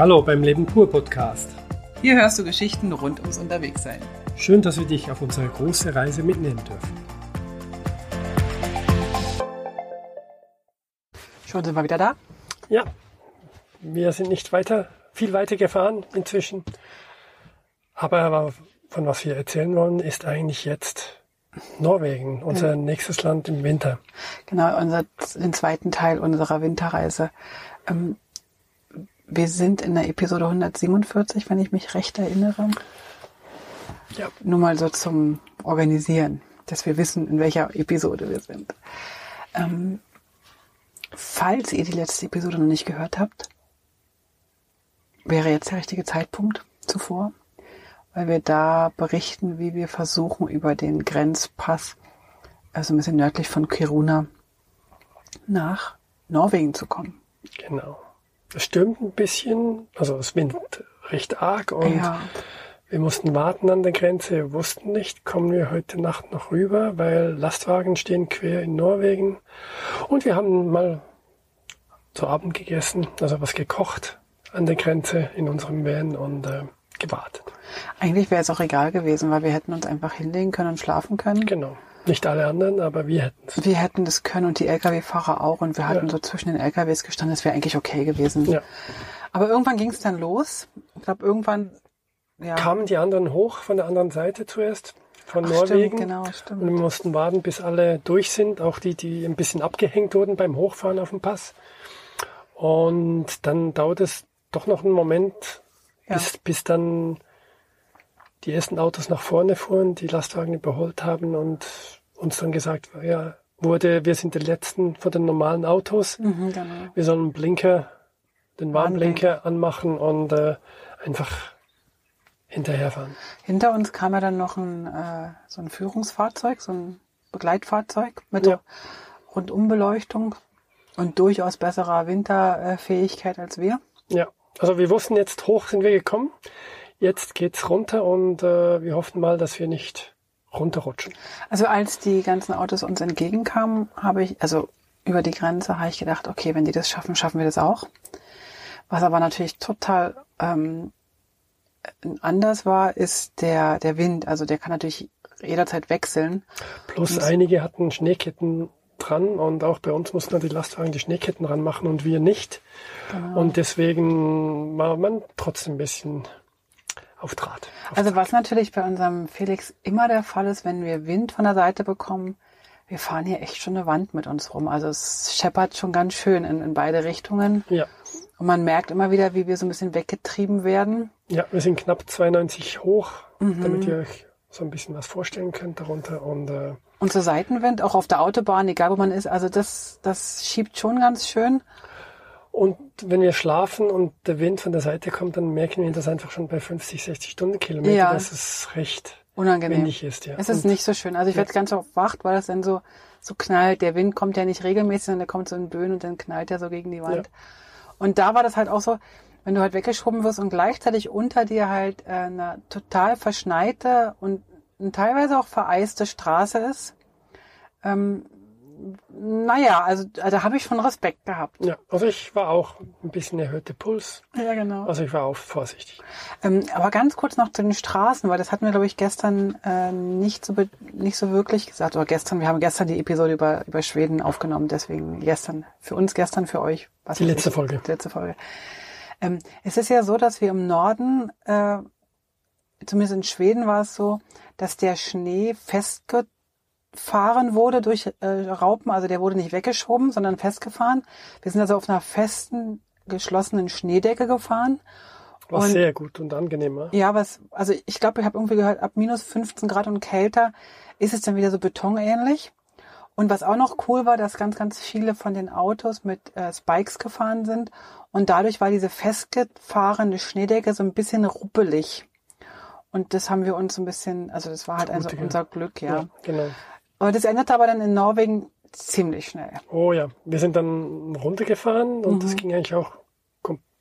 Hallo beim Leben pur Podcast. Hier hörst du Geschichten rund ums Unterwegssein. Schön, dass wir dich auf unsere große Reise mitnehmen dürfen. Schon sind wir wieder da? Ja, wir sind nicht weiter, viel weiter gefahren inzwischen. Aber von was wir erzählen wollen, ist eigentlich jetzt Norwegen, unser mhm. nächstes Land im Winter. Genau, unser, den zweiten Teil unserer Winterreise. Ähm, wir sind in der Episode 147, wenn ich mich recht erinnere. Ja. Nur mal so zum Organisieren, dass wir wissen, in welcher Episode wir sind. Ähm, falls ihr die letzte Episode noch nicht gehört habt, wäre jetzt der richtige Zeitpunkt zuvor, weil wir da berichten, wie wir versuchen, über den Grenzpass, also ein bisschen nördlich von Kiruna, nach Norwegen zu kommen. Genau. Es stürmt ein bisschen, also es windet recht arg und ja. wir mussten warten an der Grenze. Wir wussten nicht, kommen wir heute Nacht noch rüber, weil Lastwagen stehen quer in Norwegen. Und wir haben mal zu Abend gegessen, also was gekocht an der Grenze in unserem Van und äh, gewartet. Eigentlich wäre es auch egal gewesen, weil wir hätten uns einfach hinlegen können und schlafen können. Genau. Nicht alle anderen, aber wir hätten es. Wir hätten das können und die Lkw-Fahrer auch und wir hatten ja. so zwischen den Lkws gestanden, das wäre eigentlich okay gewesen. Ja. Aber irgendwann ging es dann los. Ich glaube, irgendwann ja. kamen die anderen hoch von der anderen Seite zuerst, von Ach, Norwegen. Stimmt, genau, stimmt. Und wir mussten warten, bis alle durch sind, auch die, die ein bisschen abgehängt wurden beim Hochfahren auf dem Pass. Und dann dauert es doch noch einen Moment, ja. bis, bis dann die ersten Autos nach vorne fuhren, die Lastwagen überholt haben und uns dann gesagt ja, wurde, wir sind die Letzten von den normalen Autos. Mhm, genau. Wir sollen Blinker, den Warnblinker anmachen und äh, einfach hinterherfahren. Hinter uns kam ja dann noch ein, äh, so ein Führungsfahrzeug, so ein Begleitfahrzeug mit ja. Rundumbeleuchtung und durchaus besserer Winterfähigkeit als wir. Ja, also wir wussten jetzt, hoch sind wir gekommen. Jetzt geht's runter und äh, wir hoffen mal, dass wir nicht runterrutschen. Also als die ganzen Autos uns entgegenkamen, habe ich, also über die Grenze, habe ich gedacht, okay, wenn die das schaffen, schaffen wir das auch. Was aber natürlich total ähm, anders war, ist der, der Wind. Also der kann natürlich jederzeit wechseln. Plus einige hatten Schneeketten dran und auch bei uns mussten die Lastwagen die Schneeketten ranmachen und wir nicht. Genau. Und deswegen war man trotzdem ein bisschen auf Draht. Auf also was natürlich bei unserem Felix immer der Fall ist, wenn wir Wind von der Seite bekommen, wir fahren hier echt schon eine Wand mit uns rum. Also es scheppert schon ganz schön in, in beide Richtungen. Ja. Und man merkt immer wieder, wie wir so ein bisschen weggetrieben werden. Ja, wir sind knapp 92 hoch, mhm. damit ihr euch so ein bisschen was vorstellen könnt darunter. Und, äh, und so Seitenwind, auch auf der Autobahn, egal wo man ist, also das, das schiebt schon ganz schön. Und wenn wir schlafen und der Wind von der Seite kommt, dann merken wir das einfach schon bei 50, 60 Stundenkilometer, ja. dass es recht unangenehm windig ist. Ja. Es ist und nicht so schön. Also ich werde ganz oft wach, weil das dann so, so knallt. Der Wind kommt ja nicht regelmäßig, sondern der kommt so in Böen und dann knallt er so gegen die Wand. Ja. Und da war das halt auch so, wenn du halt weggeschoben wirst und gleichzeitig unter dir halt äh, eine total verschneite und teilweise auch vereiste Straße ist, ähm, naja, also da habe ich schon Respekt gehabt. Ja, also ich war auch ein bisschen erhöhte Puls. Ja, genau. Also ich war auch vorsichtig. Ähm, aber ganz kurz noch zu den Straßen, weil das hatten wir, glaube ich, gestern äh, nicht, so nicht so wirklich gesagt. Oder gestern, wir haben gestern die Episode über, über Schweden aufgenommen, deswegen gestern, für uns gestern, für euch. Was die letzte ich, Folge. Die letzte Folge. Ähm, es ist ja so, dass wir im Norden, äh, zumindest in Schweden war es so, dass der Schnee festge festgefahren wurde durch äh, Raupen, also der wurde nicht weggeschoben, sondern festgefahren. Wir sind also auf einer festen, geschlossenen Schneedecke gefahren. War und, sehr gut und angenehmer. Ja, was, also ich glaube, ich habe irgendwie gehört, ab minus 15 Grad und kälter ist es dann wieder so betonähnlich. Und was auch noch cool war, dass ganz, ganz viele von den Autos mit äh, Spikes gefahren sind. Und dadurch war diese festgefahrene Schneedecke so ein bisschen ruppelig. Und das haben wir uns so ein bisschen, also das war halt also unser Glück, ja. ja genau. Aber das endete aber dann in Norwegen ziemlich schnell. Oh ja, wir sind dann runtergefahren und mhm. das ging eigentlich auch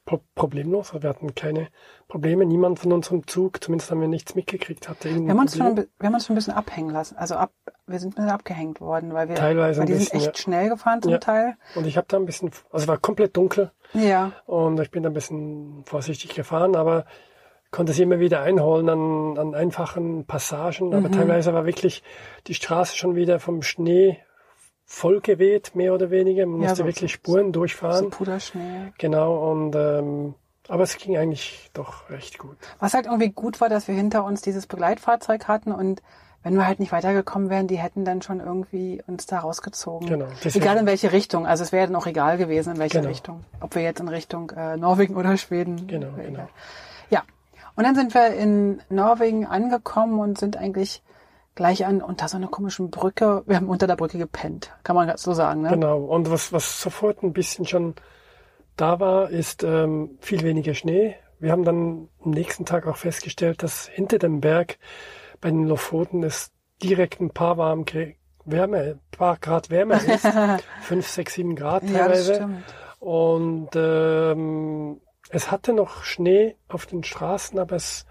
pro problemlos. Wir hatten keine Probleme. Niemand von unserem Zug, zumindest haben wir nichts mitgekriegt, hatte wir haben, uns schon, wir haben uns schon ein bisschen abhängen lassen. Also ab, wir sind ein bisschen abgehängt worden, weil wir Teilweise weil die ein sind bisschen, echt schnell gefahren zum Ja. Teil. Und ich habe da ein bisschen, also es war komplett dunkel Ja. und ich bin da ein bisschen vorsichtig gefahren, aber konnte sie immer wieder einholen an, an einfachen Passagen. Aber teilweise war wirklich die Straße schon wieder vom Schnee vollgeweht, mehr oder weniger. Man Ja, musste so- wirklich so- Spuren So durchfahren. Puderschnee. Genau, und ähm, aber es ging eigentlich doch recht gut. Was halt irgendwie gut war, dass wir hinter uns dieses Begleitfahrzeug hatten und wenn wir halt nicht weitergekommen wären, die hätten dann schon irgendwie uns da rausgezogen. Genau, deswegen- Egal in welche Richtung. Also es wäre dann auch egal gewesen, in welche Genau. Richtung. Ob wir jetzt in Richtung äh, Norwegen oder Schweden. Genau, genau. egal. Ja. Und dann sind wir in Norwegen angekommen und sind eigentlich gleich an unter so einer komischen Brücke. Wir haben unter der Brücke gepennt, kann man so sagen. Ne? Genau. Und was, was sofort ein bisschen schon da war, ist ähm, viel weniger Schnee. Wir haben dann am nächsten Tag auch festgestellt, dass hinter dem Berg bei den Lofoten es direkt ein paar warm Wärme, ein paar Grad wärmer ist. Fünf, sechs, sieben Grad Ja, das teilweise. stimmt. Und ähm, es hatte noch Schnee auf den Straßen, aber es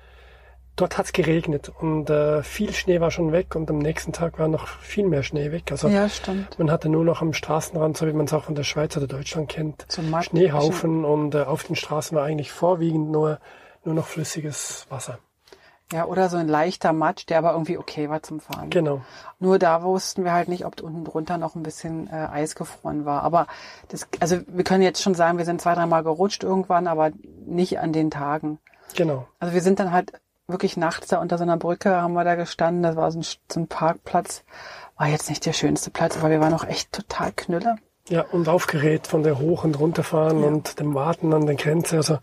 dort hat es geregnet und äh, viel Schnee war schon weg und am nächsten Tag war noch viel mehr Schnee weg. Also Ja, stimmt. man hatte nur noch am Straßenrand, so wie man es auch von der Schweiz oder Deutschland kennt, So Schneehaufen und äh, auf den Straßen war eigentlich vorwiegend nur, nur noch flüssiges Wasser. Ja, oder so ein leichter Matsch, der aber irgendwie okay war zum Fahren. Genau. Nur da wussten wir halt nicht, ob unten drunter noch ein bisschen äh, Eis gefroren war. Aber das, also wir können jetzt schon sagen, wir sind zwei, dreimal gerutscht irgendwann, aber nicht an den Tagen. Genau. Also wir sind dann halt wirklich nachts da unter so einer Brücke haben wir da gestanden. Das war so ein, so ein Parkplatz. War jetzt nicht der schönste Platz, aber wir waren auch echt total knülle. Ja, und aufgeregt von der Hoch- und Runterfahren Ja. und dem Warten an der Grenze. Also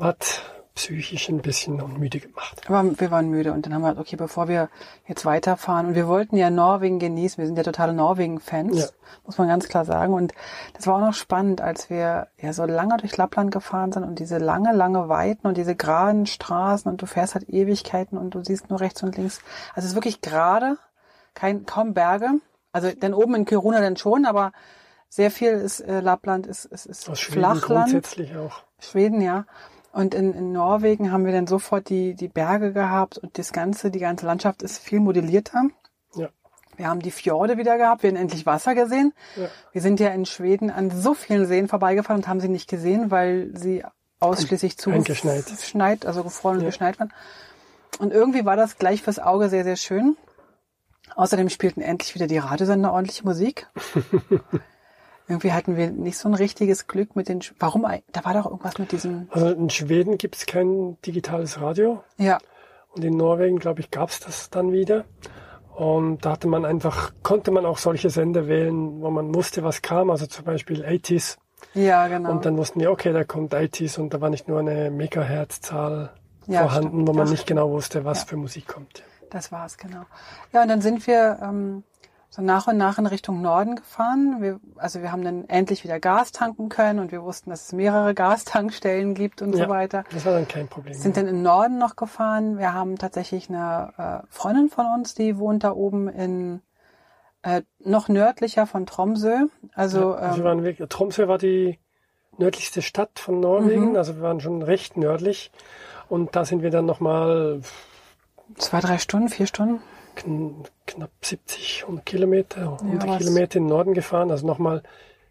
hat psychisch ein bisschen müde gemacht. Aber wir waren müde und dann haben wir halt, okay, bevor wir jetzt weiterfahren und wir wollten ja Norwegen genießen, wir sind ja totale Norwegen-Fans, Ja. muss man ganz klar sagen. Und das war auch noch spannend, als wir ja so lange durch Lappland gefahren sind und diese lange, lange Weiten und diese geraden Straßen und du fährst halt Ewigkeiten und du siehst nur rechts und links. Also es ist wirklich gerade, kein, kaum Berge. Also dann oben in Kiruna dann schon, aber sehr viel ist äh, Lappland, ist, ist, ist Aus Schweden Flachland. grundsätzlich auch. Schweden, ja. Und in, in Norwegen haben wir dann sofort die, die Berge gehabt und das ganze, die ganze Landschaft ist viel modellierter. Ja. Wir haben die Fjorde wieder gehabt, wir haben endlich Wasser gesehen. Ja. Wir sind ja in Schweden an so vielen Seen vorbeigefahren und haben sie nicht gesehen, weil sie ausschließlich zu geschneit, also gefroren und Ja. geschneit waren. Und irgendwie war das gleich fürs Auge sehr, sehr schön. Außerdem spielten endlich wieder die Radiosender ordentliche Musik. Irgendwie hatten wir nicht so ein richtiges Glück mit den. Sch- Warum? Da war doch irgendwas mit diesem. Also in Schweden gibt es kein digitales Radio Ja, und in Norwegen, glaube ich, gab es das dann wieder. Und da hatte man einfach, konnte man auch solche Sender wählen, wo man wusste, was kam, also zum Beispiel 80s. ja, genau. Und dann wussten wir, okay, da kommt 80s und da war nicht nur eine Megahertz-Zahl Ja, vorhanden, stimmt. wo man Ach, nicht genau wusste, was Ja. für Musik kommt. Das war's, genau. Ja, und dann sind wir ähm, so nach und nach in Richtung Norden gefahren. Wir, also wir haben dann endlich wieder Gas tanken können und wir wussten, dass es mehrere Gastankstellen gibt und Ja. so weiter. Das war dann kein Problem. Sind dann im Norden noch gefahren. Wir haben tatsächlich eine äh, Freundin von uns, die wohnt da oben in äh, noch nördlicher von Tromsø. Also, also wir ähm, waren wirklich, Tromsø war die nördlichste Stadt von Norwegen, Mhm. also wir waren schon recht nördlich. Und da sind wir dann nochmal zwei, drei Stunden, vier Stunden. Kn knapp 70 100 Kilometer, 100 was- Kilometer in den Norden gefahren, also nochmal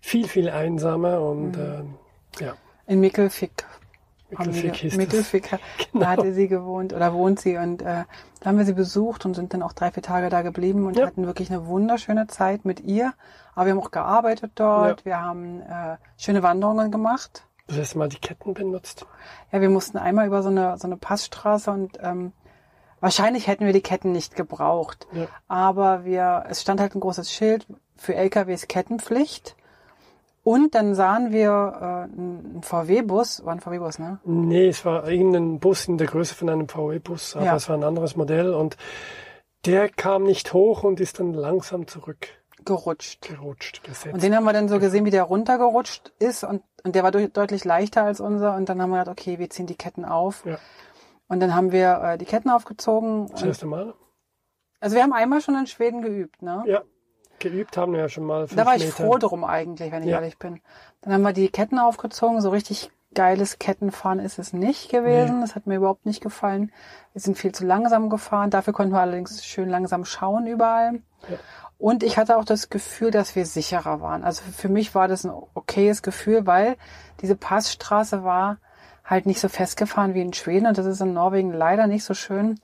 viel, viel einsamer und Mhm. ähm, ja, In Mikkelfick. haben Mikkelfick wir, das. Mikkelfick, da Genau. hatte sie gewohnt oder wohnt sie und äh, da haben wir sie besucht und sind dann auch drei, vier Tage da geblieben und Ja. hatten wirklich eine wunderschöne Zeit mit ihr. Aber wir haben auch gearbeitet dort, wir haben äh, schöne Wanderungen gemacht. Das erste Mal die Ketten benutzt. Ja, wir mussten einmal über so eine, so eine Passstraße und ähm, wahrscheinlich hätten wir die Ketten nicht gebraucht. Ja. Aber wir, es stand halt ein großes Schild für LKWs Kettenpflicht. Und dann sahen wir äh, einen VW-Bus, war ein VW-Bus, ne? Nee, es war irgendein Bus in der Größe von einem VW-Bus, aber Ja. es war ein anderes Modell und der kam nicht hoch und ist dann langsam zurückgerutscht, Gerutscht. gesetzt. Und den haben wir dann so gesehen, wie der runtergerutscht ist und, und der war durch, deutlich leichter als unser und dann haben wir gedacht, okay, wir ziehen die Ketten auf. Ja. Und dann haben wir äh, die Ketten aufgezogen. das erste Mal. also wir haben einmal schon in Schweden geübt, ne? Ja, geübt haben wir ja schon mal. Da war ich Meter. froh drum eigentlich, wenn ich Ja. ehrlich bin. Dann haben wir die Ketten aufgezogen, so richtig geiles Kettenfahren ist es nicht gewesen. Das hat mir überhaupt nicht gefallen. Wir sind viel zu langsam gefahren. Dafür konnten wir allerdings schön langsam schauen überall. Ja. Und ich hatte auch das Gefühl, dass wir sicherer waren. Also für mich war das ein okayes Gefühl, weil diese Passstraße war halt nicht so festgefahren wie in Schweden und das ist in Norwegen leider nicht so schön.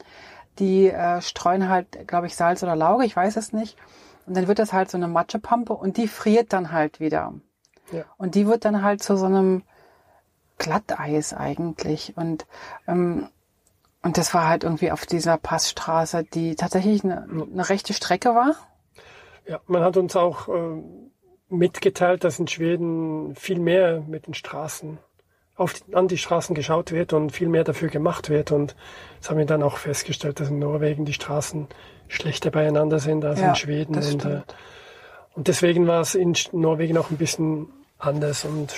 Die äh, streuen halt, glaube ich, Salz oder Lauge, ich weiß es nicht. Und dann wird das halt so eine Matschepampe und die friert dann halt wieder. Ja. Und die wird dann halt zu so einem Glatteis eigentlich. Und, ähm, und das war halt irgendwie auf dieser Passstraße, die tatsächlich eine, eine rechte Strecke war. Ja, man hat uns auch äh, mitgeteilt, dass in Schweden viel mehr mit den Straßen auf an die Straßen geschaut wird und viel mehr dafür gemacht wird. Und das haben wir dann auch festgestellt, dass in Norwegen die Straßen schlechter beieinander sind als Ja, in Schweden. Und, äh, und deswegen war es in Norwegen auch ein bisschen anders und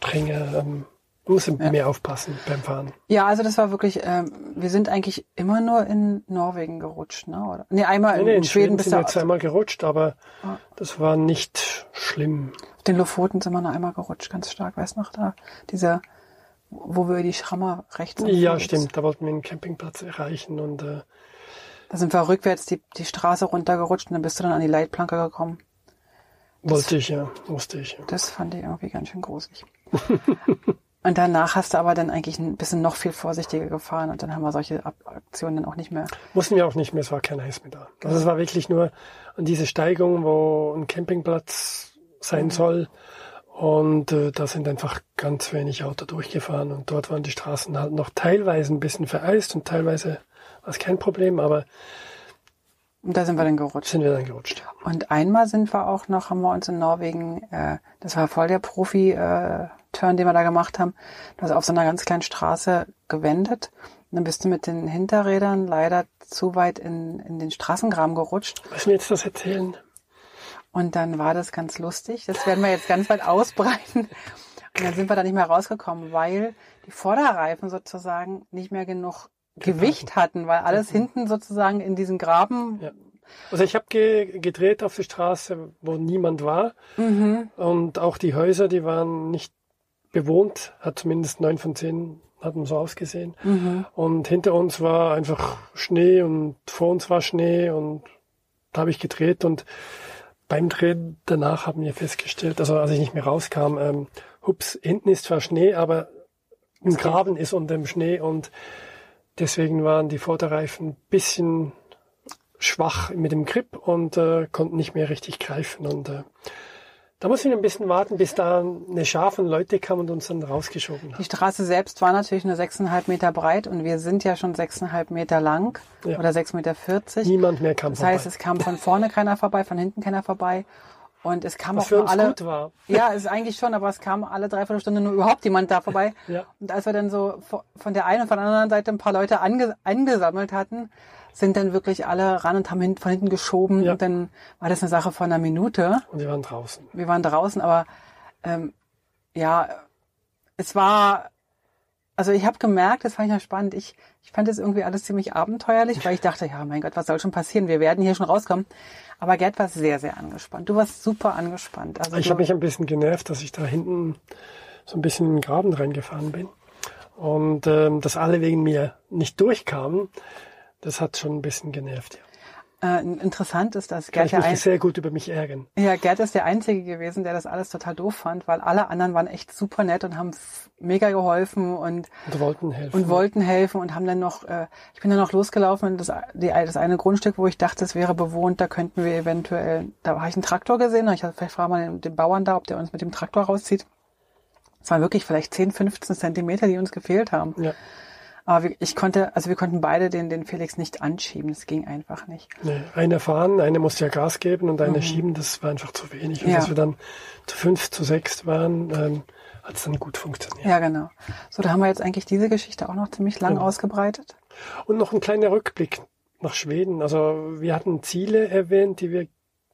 strenger. Ähm, muss mehr aufpassen beim Fahren. Ja, also das war wirklich, ähm, wir sind eigentlich immer nur in Norwegen gerutscht, ne? Oder? Nee, einmal Nee, in, nee, in Schweden bis sind wir zweimal gerutscht, aber Ah. das war nicht schlimm. auf den Lofoten sind wir noch einmal gerutscht, ganz stark, weißt du noch, da, dieser, wo wir die Schrammer rechts Ja, stimmt. Da wollten wir einen Campingplatz erreichen und äh, Da sind wir rückwärts die, die Straße runtergerutscht und dann bist du dann an die Leitplanke gekommen. wollte ich ja, musste ich. Ja. Das fand ich irgendwie ganz schön gruselig. und danach hast du aber dann eigentlich ein bisschen noch viel vorsichtiger gefahren und dann haben wir solche Aktionen dann auch nicht mehr. Mussten wir auch nicht mehr, es war kein Eis mehr da. Also es war wirklich nur an diese Steigung, wo ein Campingplatz sein Mhm. soll. Und äh, da sind einfach ganz wenig Auto durchgefahren und dort waren die Straßen halt noch teilweise ein bisschen vereist und teilweise war es kein Problem, aber Und da sind wir dann gerutscht. sind wir dann gerutscht. Und einmal sind wir auch noch, haben wir uns in Norwegen, äh, das war voll der Profi-Turn, den wir da gemacht haben, also auf so einer ganz kleinen Straße gewendet. Und dann bist du mit den Hinterrädern leider zu weit in, in den Straßengraben gerutscht. Müssen wir jetzt das erzählen? Und dann war das ganz lustig. Das werden wir jetzt ganz weit ausbreiten. Und dann sind wir da nicht mehr rausgekommen, weil die Vorderreifen sozusagen nicht mehr genug Gewicht hatten, weil alles hinten sozusagen in diesen Graben. Ja. Also ich habe ge gedreht auf die Straße, wo niemand war. Mhm. Und auch die Häuser, die waren nicht bewohnt, hat zumindest neun von zehn hatten so ausgesehen. Mhm. Und hinter uns war einfach Schnee und vor uns war Schnee und da habe ich gedreht und beim Drehen danach haben wir festgestellt, also als ich nicht mehr rauskam, ähm, hups, hinten ist zwar Schnee, aber ein Graben ist unter dem Schnee und deswegen waren die Vorderreifen ein bisschen schwach mit dem Grip und äh, konnten nicht mehr richtig greifen und äh, da mussten wir ein bisschen warten, bis da eine Schar von Leute kam und uns dann rausgeschoben hat. Die Straße selbst war natürlich nur 6,5 Meter breit und wir sind ja schon 6,5 Meter lang Ja. oder 6,40 Meter. Niemand mehr kam Das vorbei. heißt, es kam von vorne keiner vorbei, von hinten keiner vorbei. Und es kam was auch für uns alle. gut war. Ja, ist eigentlich schon, aber es kam alle dreiviertel Stunde nur überhaupt jemand da vorbei. Ja. Und als wir dann so vo- von der einen und von der anderen Seite ein paar Leute ange angesammelt hatten, sind dann wirklich alle ran und haben hin, von hinten geschoben. Ja. Und dann war das eine Sache von einer Minute. Und wir waren draußen. Wir waren draußen, aber ähm, ja, es war, also ich habe gemerkt, das fand ich ja spannend. Ich, ich fand das irgendwie alles ziemlich abenteuerlich, weil ich dachte, ja, mein Gott, was soll schon passieren? Wir werden hier schon rauskommen. Aber Gerd war sehr, sehr angespannt. Du warst super angespannt. Also Ich habe mich ein bisschen genervt, dass ich da hinten so ein bisschen in den Graben reingefahren bin. Und ähm, dass alle wegen mir nicht durchkamen, das hat schon ein bisschen genervt. Ja. äh, interessant ist, dass Gerd ich der, mich sehr gut über mich ärgern. ja, Gerd ist der Einzige gewesen, der das alles total doof fand, weil alle anderen waren echt super nett und haben mega geholfen und Und wollten helfen. und wollten helfen und haben dann noch, äh, ich bin dann noch losgelaufen in das, die, das eine Grundstück, wo ich dachte, es wäre bewohnt, da könnten wir eventuell, da habe ich einen Traktor gesehen und ich dachte, vielleicht fragen wir den, den Bauern da, ob der uns mit dem Traktor rauszieht. Es waren wirklich vielleicht 10, 15 Zentimeter, die uns gefehlt haben. Ja, Aber wir, ich konnte, also wir konnten beide den, den Felix nicht anschieben, das ging einfach nicht. nee, einer fahren, einer musste ja Gas geben und einer schieben, das war einfach zu wenig. Und Mhm. Ja. als wir dann zu fünf, zu sechs waren, ähm, hat es dann gut funktioniert. Ja, genau. So, da haben wir jetzt eigentlich diese Geschichte auch noch ziemlich lang Genau. ausgebreitet. Und noch ein kleiner Rückblick nach Schweden. Also wir hatten Ziele erwähnt, die wir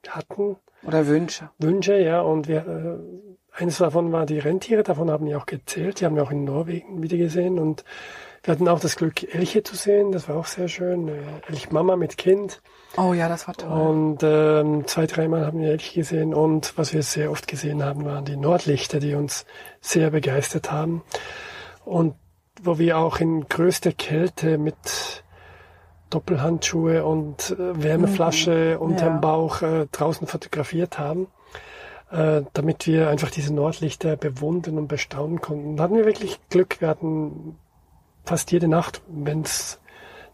hatten, Oder Wünsche. Wünsche, ja, und wir, äh, eines davon war die Rentiere, davon haben wir auch gezählt. Die haben wir auch in Norwegen wieder gesehen. Und wir hatten auch das Glück, Elche zu sehen. Das war auch sehr schön. Äh, Elchmama mit Kind. Oh ja, das war toll. Und ähm, zwei, dreimal haben wir Elche gesehen. Und was wir sehr oft gesehen haben, waren die Nordlichter, die uns sehr begeistert haben. Und wo wir auch in größter Kälte mit Doppelhandschuhe und äh, Wärmeflasche mhm. unterm ja. Bauch äh, draußen fotografiert haben, äh, damit wir einfach diese Nordlichter bewundern und bestaunen konnten. Da hatten wir wirklich Glück. Wir hatten fast jede Nacht, wenn es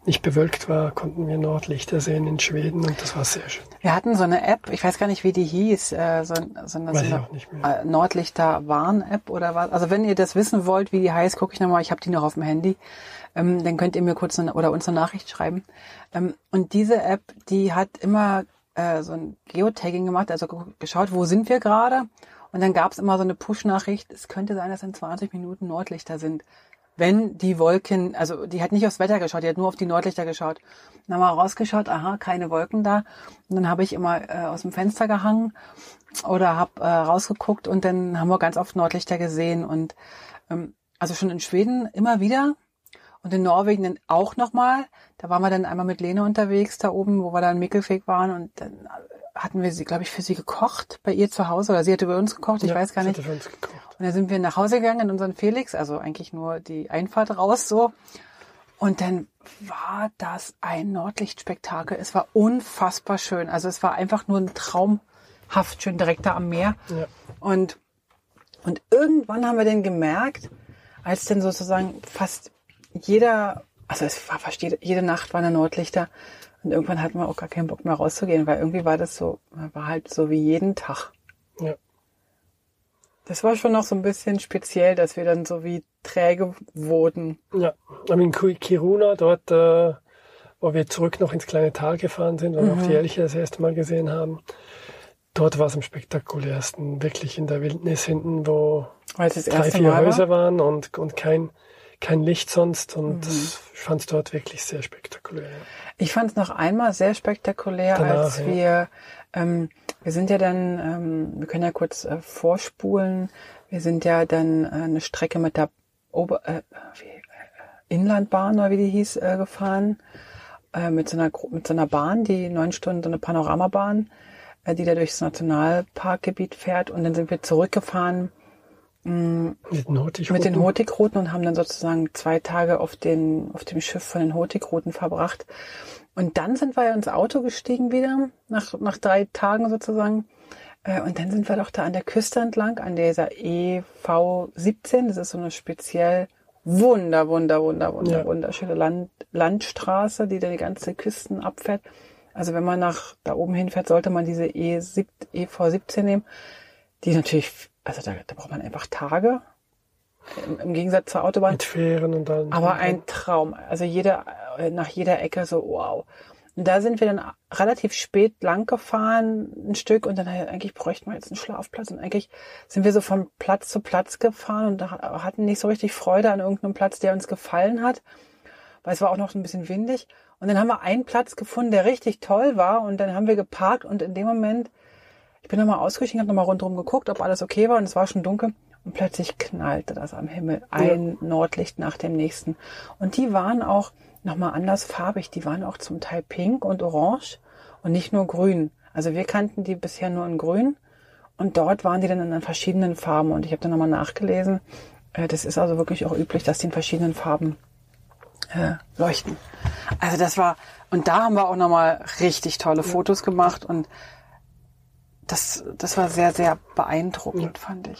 nicht bewölkt war, konnten wir Nordlichter sehen in Schweden und das war sehr schön. Wir hatten so eine App, ich weiß gar nicht, wie die hieß, äh, so, so eine, so eine äh, Nordlichter-Warn-App oder was. Also wenn ihr das wissen wollt, wie die heißt, gucke ich nochmal, ich habe die noch auf dem Handy. Ähm, dann könnt ihr mir kurz eine, oder uns eine Nachricht schreiben. Ähm, und diese App, die hat immer äh, so ein Geotagging gemacht, also geschaut, wo sind wir gerade. Und dann gab es immer so eine Push-Nachricht, es könnte sein, dass in 20 Minuten Nordlichter sind wenn die Wolken, also die hat nicht aufs Wetter geschaut, die hat nur auf die Nordlichter geschaut. Dann haben wir rausgeschaut, aha, keine Wolken da. Und dann habe ich immer äh, aus dem Fenster gehangen oder habe äh, rausgeguckt und dann haben wir ganz oft Nordlichter gesehen. Und ähm, also schon in Schweden immer wieder und in Norwegen dann auch nochmal. Da waren wir dann einmal mit Lene unterwegs da oben, wo wir dann in Mickelfeg waren und dann hatten wir sie, glaube ich, für sie gekocht bei ihr zu Hause oder sie hatte bei uns gekocht, ich ja, weiß gar nicht. Für uns gekocht. Und dann sind wir nach Hause gegangen in unseren Felix, also eigentlich nur die Einfahrt raus so. Und dann war das ein Nordlichtspektakel. Es war unfassbar schön. Also es war einfach nur ein traumhaft schön direkt da am Meer. Ja. Und, und irgendwann haben wir dann gemerkt, als denn sozusagen fast jeder, also es war fast jede, jede Nacht waren da Nordlichter, und irgendwann hatten wir auch gar keinen Bock mehr rauszugehen, weil irgendwie war das so, war halt so wie jeden Tag. Ja. Das war schon noch so ein bisschen speziell, dass wir dann so wie träge wurden. Ja, in Kiruna, dort, äh, wo wir zurück noch ins kleine Tal gefahren sind und mhm. auch die Elche das erste Mal gesehen haben, dort war es am spektakulärsten, wirklich in der Wildnis hinten, wo drei, vier Mal Häuser war? waren und, und kein, kein Licht sonst und mhm. ich fand es dort wirklich sehr spektakulär. Ich fand es noch einmal sehr spektakulär, Danach, als wir, ja. ähm, wir sind ja dann, ähm, wir können ja kurz äh, vorspulen, wir sind ja dann äh, eine Strecke mit der Ober, äh, äh, Inlandbahn oder wie die hieß, äh, gefahren, äh, mit, so einer, mit so einer Bahn, die neun Stunden, so eine Panoramabahn, äh, die da durchs Nationalparkgebiet fährt und dann sind wir zurückgefahren mit den Hurtigruten? Mit den Hurtigruten und haben dann sozusagen zwei Tage auf, den, auf dem Schiff von den Hurtigruten verbracht. Und dann sind wir ins Auto gestiegen wieder, nach, nach drei Tagen sozusagen. Äh, und dann sind wir doch da an der Küste entlang, an dieser EV17. Das ist so eine speziell wunder, wunder, wunder, wunder, ja. wunderschöne Land, Landstraße, die da die ganze Küsten abfährt. Also wenn man nach da oben hinfährt, sollte man diese EV17 nehmen, die natürlich also da, da braucht man einfach Tage. Im, Im, Gegensatz zur Autobahn. Mit Fähren und dann. Aber ein Traum. Also jeder, nach jeder Ecke so, wow. Und da sind wir dann relativ spät lang gefahren, ein Stück, und dann eigentlich bräuchten wir jetzt einen Schlafplatz. Und eigentlich sind wir so von Platz zu Platz gefahren und hatten nicht so richtig Freude an irgendeinem Platz, der uns gefallen hat. Weil es war auch noch ein bisschen windig. Und dann haben wir einen Platz gefunden, der richtig toll war. Und dann haben wir geparkt und in dem Moment bin nochmal ausgestiegen, habe nochmal rundherum geguckt, ob alles okay war und es war schon dunkel. Und plötzlich knallte das am Himmel. Ein ja. Nordlicht nach dem nächsten. Und die waren auch nochmal anders farbig. Die waren auch zum Teil pink und orange und nicht nur grün. Also wir kannten die bisher nur in grün. Und dort waren die dann in verschiedenen Farben. Und ich habe dann nochmal nachgelesen. Äh, das ist also wirklich auch üblich, dass die in verschiedenen Farben äh, leuchten. Also das war, und da haben wir auch nochmal richtig tolle Fotos gemacht und das, das war sehr, sehr beeindruckend, ja. fand ich.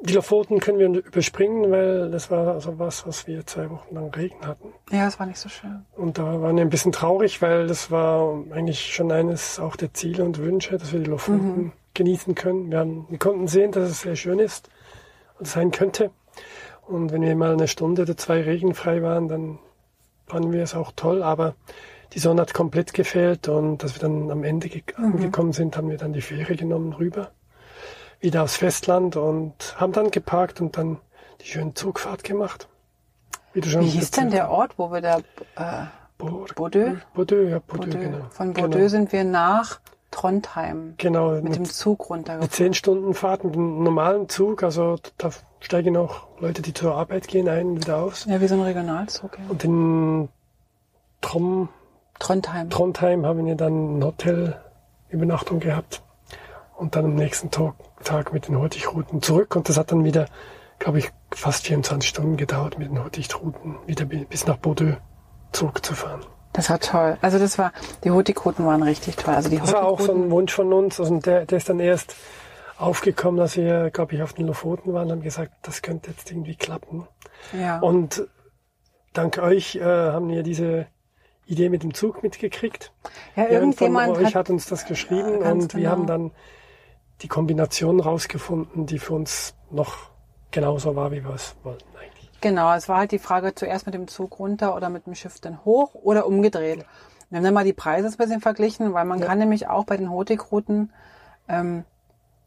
Die Lofoten können wir überspringen, weil das war also was, was wir zwei Wochen lang Regen hatten. Ja, das war nicht so schön. Und da waren wir ein bisschen traurig, weil das war eigentlich schon eines auch der Ziele und Wünsche, dass wir die Lofoten mhm. genießen können. Wir, haben, wir konnten sehen, dass es sehr schön ist und sein könnte. Und wenn wir mal eine Stunde oder zwei regenfrei waren, dann fanden wir es auch toll. Aber die Sonne hat komplett gefehlt und dass wir dann am Ende mhm. angekommen sind, haben wir dann die Fähre genommen rüber, wieder aufs Festland und haben dann geparkt und dann die schöne Zugfahrt gemacht. Wie, Wie hieß denn der Ort, wo wir da... Äh, Bordeaux? Bordeaux, ja, Bordeaux, Bordeaux. genau. Von Bordeaux genau. sind wir nach Trondheim. Genau. Mit, mit dem Zug runtergefahren. Mit zehn Stunden Fahrt mit einem normalen Zug. Also da steigen auch Leute, die zur Arbeit gehen, ein und wieder aus. Ja, wie so ein Regionalzug. Ja. Und in Trom, Trondheim. Trondheim haben wir dann ein Hotel Übernachtung gehabt. Und dann am nächsten Tag, Tag mit den Hurtigruten zurück. Und das hat dann wieder, glaube ich, fast 24 Stunden gedauert, mit den Hurtigruten wieder bis nach Bordeaux zurückzufahren. Das war toll. Also das war, die Hurtigruten waren richtig toll. Also die das war auch so ein Wunsch von uns. Also der, der ist dann erst aufgekommen, als wir, glaube ich, auf den Lofoten waren, haben gesagt, das könnte jetzt irgendwie klappen. Ja. Und dank euch äh, haben wir diese Idee mit dem Zug mitgekriegt. Ja, irgendjemand von euch hat, hat uns das geschrieben ja, und genau. wir haben dann die Kombination rausgefunden, die für uns noch genauso war, wie wir es wollten eigentlich. Genau, es war halt die Frage zuerst mit dem Zug runter oder mit dem Schiff dann hoch oder umgedreht. Ja. Wir haben dann mal die Preise ein bisschen verglichen, weil man ja. kann nämlich auch bei den Hotik-Routen ähm,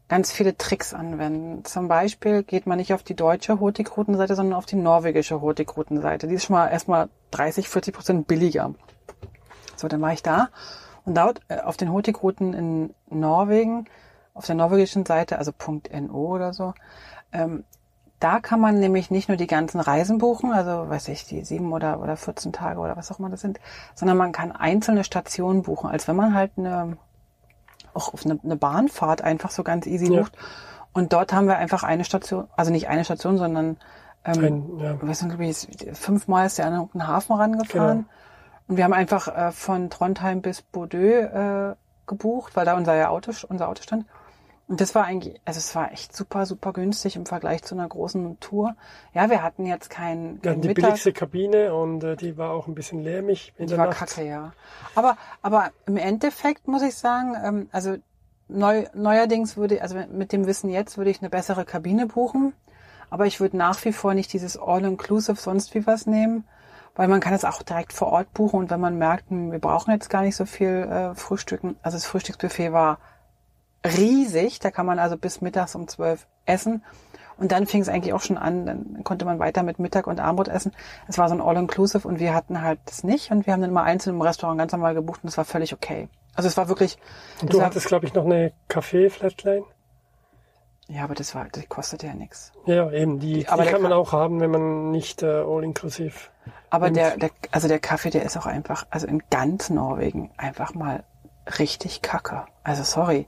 ganz viele Tricks anwenden. Zum Beispiel geht man nicht auf die deutsche Hotik-Routenseite, sondern auf die norwegische Hotik-Routenseite. Die ist schon mal erstmal 30, 40 Prozent billiger. So, dann war ich da und dort äh, auf den Hotik-Routen in Norwegen, auf der norwegischen Seite, also .no oder so, ähm, da kann man nämlich nicht nur die ganzen Reisen buchen, also weiß ich, die sieben oder, oder 14 Tage oder was auch immer das sind, sondern man kann einzelne Stationen buchen, als wenn man halt eine, auch auf eine, eine Bahnfahrt einfach so ganz easy bucht. Und dort haben wir einfach eine Station, also nicht eine Station, sondern ähm, Ein, ja. wir sind, glaube ich, fünfmal ist der an den Hafen rangefahren. Genau. Und wir haben einfach äh, von Trondheim bis Bordeaux äh, gebucht, weil da unser Auto, unser Auto stand. Und das war eigentlich, also es war echt super, super günstig im Vergleich zu einer großen Tour. Ja, wir hatten jetzt kein, kein Wir hatten die Mittag. billigste Kabine und äh, die war auch ein bisschen lärmig in die der war Nacht. kacke, ja. Aber, aber im Endeffekt muss ich sagen, ähm, also neu, neuerdings würde, also mit dem Wissen jetzt würde ich eine bessere Kabine buchen. Aber ich würde nach wie vor nicht dieses All-Inclusive sonst wie was nehmen, weil man kann es auch direkt vor Ort buchen und wenn man merkt, hm, wir brauchen jetzt gar nicht so viel äh, Frühstücken, also das Frühstücksbuffet war riesig. Da kann man also bis mittags um zwölf essen. Und dann fing es eigentlich auch schon an, dann konnte man weiter mit Mittag und Abendbrot essen. Es war so ein All-Inclusive und wir hatten halt das nicht. Und wir haben dann immer einzeln im Restaurant ganz normal gebucht und es war völlig okay. Also es war wirklich... Und du hattest, glaube ich, noch eine Kaffee-Flatline? Ja, aber das war, das kostet ja nichts. Ja, eben, die, die, aber die kann man auch haben, wenn man nicht äh, all-inklusiv. Aber der, der, also der Kaffee, der ist auch einfach, also in ganz Norwegen einfach mal richtig kacke. Also sorry.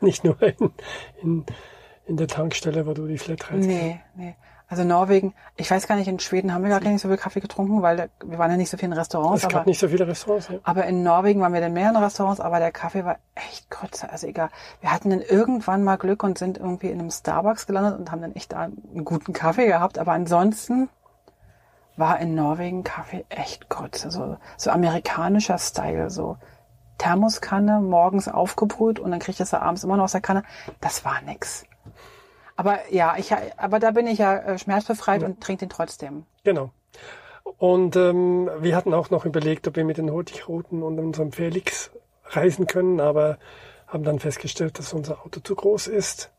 Nicht nur in, in, in der Tankstelle, wo du die Flat hast. Nee, nee. Also Norwegen, ich weiß gar nicht, in Schweden haben wir gar nicht so viel Kaffee getrunken, weil wir waren ja nicht so viel in Restaurants. Es gab aber, nicht so viele Restaurants, ja. Aber in Norwegen waren wir dann mehr in Restaurants, aber der Kaffee war echt kurzer, also egal. Wir hatten dann irgendwann mal Glück und sind irgendwie in einem Starbucks gelandet und haben dann echt da einen guten Kaffee gehabt, aber ansonsten war in Norwegen Kaffee echt kurz, also so amerikanischer Style, so Thermoskanne morgens aufgebrüht und dann kriegt es abends immer noch aus der Kanne. Das war nix. Aber ja, ich, aber da bin ich ja äh, schmerzbefreit ja. und trinke den trotzdem. Genau. Und ähm, wir hatten auch noch überlegt, ob wir mit den Hurtigruten und unserem Felix reisen können, aber haben dann festgestellt, dass unser Auto zu groß ist.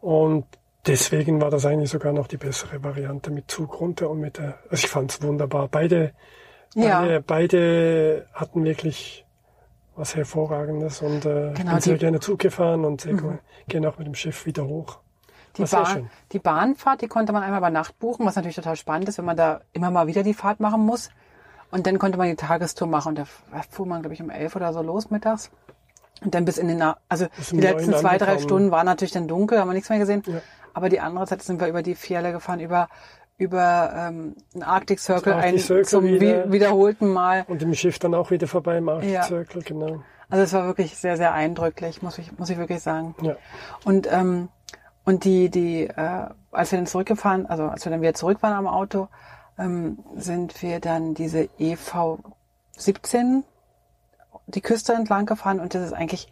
Und deswegen war das eigentlich sogar noch die bessere Variante mit Zug runter und mit der, also ich fand es wunderbar. Beide, ja. beide, beide hatten wirklich was Hervorragendes und äh, genau, bin sehr gerne Zug gefahren und sehr mhm. gehen auch mit dem Schiff wieder hoch. Die, Bahn, die Bahnfahrt, die konnte man einmal bei Nacht buchen, was natürlich total spannend ist, wenn man da immer mal wieder die Fahrt machen muss. Und dann konnte man die Tagestour machen und da fuhr man, glaube ich, um elf oder so los mittags. Und dann bis in den, also die letzten zwei, drei Stunden war natürlich dann dunkel, haben wir nichts mehr gesehen. Ja. Aber die andere Zeit sind wir über die Fjelle gefahren, über über ähm, einen Arctic Circle, ein, Circle zum wieder. wiederholten Mal. Und im Schiff dann auch wieder vorbei im Arctic ja. Circle, genau. Also es war wirklich sehr, sehr eindrücklich, muss ich, muss ich wirklich sagen. Ja. Und, ähm, und die, die, äh, als wir dann zurückgefahren, also als wir dann wieder zurück waren am Auto, ähm, sind wir dann diese EV 17 die Küste entlang gefahren und das ist eigentlich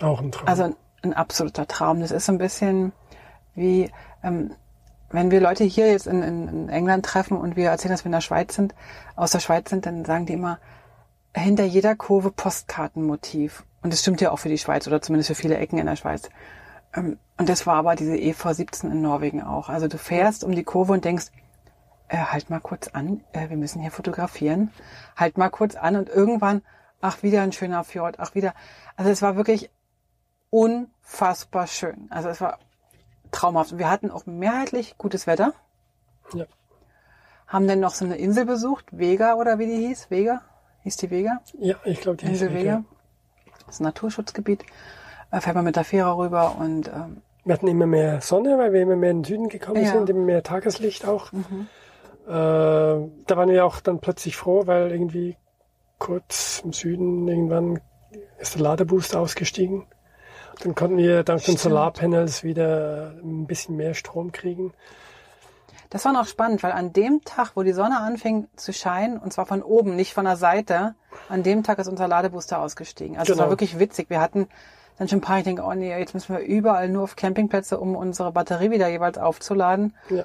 auch ein Traum. Also ein, ein absoluter Traum. Das ist so ein bisschen wie, ähm, wenn wir Leute hier jetzt in, in, in England treffen und wir erzählen, dass wir in der Schweiz sind, aus der Schweiz sind, dann sagen die immer, hinter jeder Kurve Postkartenmotiv. Und das stimmt ja auch für die Schweiz oder zumindest für viele Ecken in der Schweiz. Ähm, und das war aber diese EV17 in Norwegen auch. Also du fährst um die Kurve und denkst, äh, halt mal kurz an, äh, wir müssen hier fotografieren. Halt mal kurz an und irgendwann ach, wieder ein schöner Fjord, ach, wieder. Also es war wirklich unfassbar schön. Also es war traumhaft. Und wir hatten auch mehrheitlich gutes Wetter. Ja. Haben dann noch so eine Insel besucht, Vega oder wie die hieß, Vega? Hieß die Vega? Ja, ich glaube, die Insel hieß Vega. Das ist ein Naturschutzgebiet. Da fährt man mit der Fähre rüber und ähm, Wir hatten immer mehr Sonne, weil wir immer mehr in den Süden gekommen Ja. sind, immer mehr Tageslicht auch. Äh, da waren wir auch dann plötzlich froh, weil irgendwie kurz im Süden irgendwann ist der Ladebooster ausgestiegen. Dann konnten wir dank den. Solarpanels wieder ein bisschen mehr Strom kriegen. Das war noch spannend, weil an dem Tag, wo die Sonne anfing zu scheinen, und zwar von oben, nicht von der Seite, an dem Tag ist unser Ladebooster ausgestiegen. Also es war Genau. wirklich witzig. Wir hatten dann schon ein paar, ich denke, oh nee, jetzt müssen wir überall nur auf Campingplätze, um unsere Batterie wieder jeweils aufzuladen. Ja.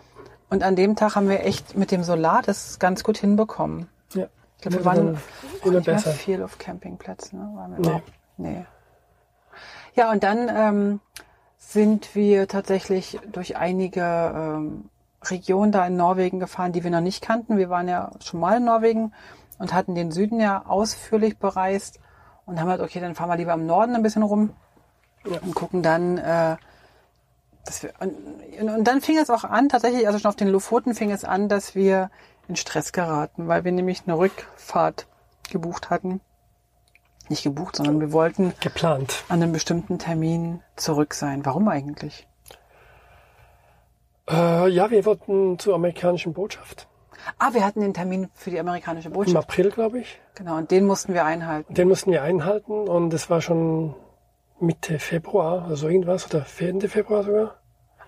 Und an dem Tag haben wir echt mit dem Solar das ganz gut hinbekommen. Ja. Ich glaube, wir waren auch nicht mehr besser. viel auf Campingplätzen. Ne? Waren Nee. nee. Ja, und dann ähm, sind wir tatsächlich durch einige ähm, Regionen da in Norwegen gefahren, die wir noch nicht kannten. Wir waren ja schon mal in Norwegen und hatten den Süden ja ausführlich bereist und haben halt, okay, dann fahren wir lieber im Norden ein bisschen rum Ja. und gucken dann, äh, dass wir, und, und dann fing es auch an, tatsächlich, also schon auf den Lofoten fing es an, dass wir in Stress geraten, weil wir nämlich eine Rückfahrt gebucht hatten. Nicht gebucht, sondern wir wollten Geplant. an einem bestimmten Termin zurück sein. Warum eigentlich? Äh, ja, wir wollten zur amerikanischen Botschaft. Ah, wir hatten den Termin für die amerikanische Im Botschaft. April, glaube ich. Genau, und den mussten wir einhalten. Den mussten wir einhalten und es war schon Mitte Februar, also irgendwas, oder Ende Februar sogar.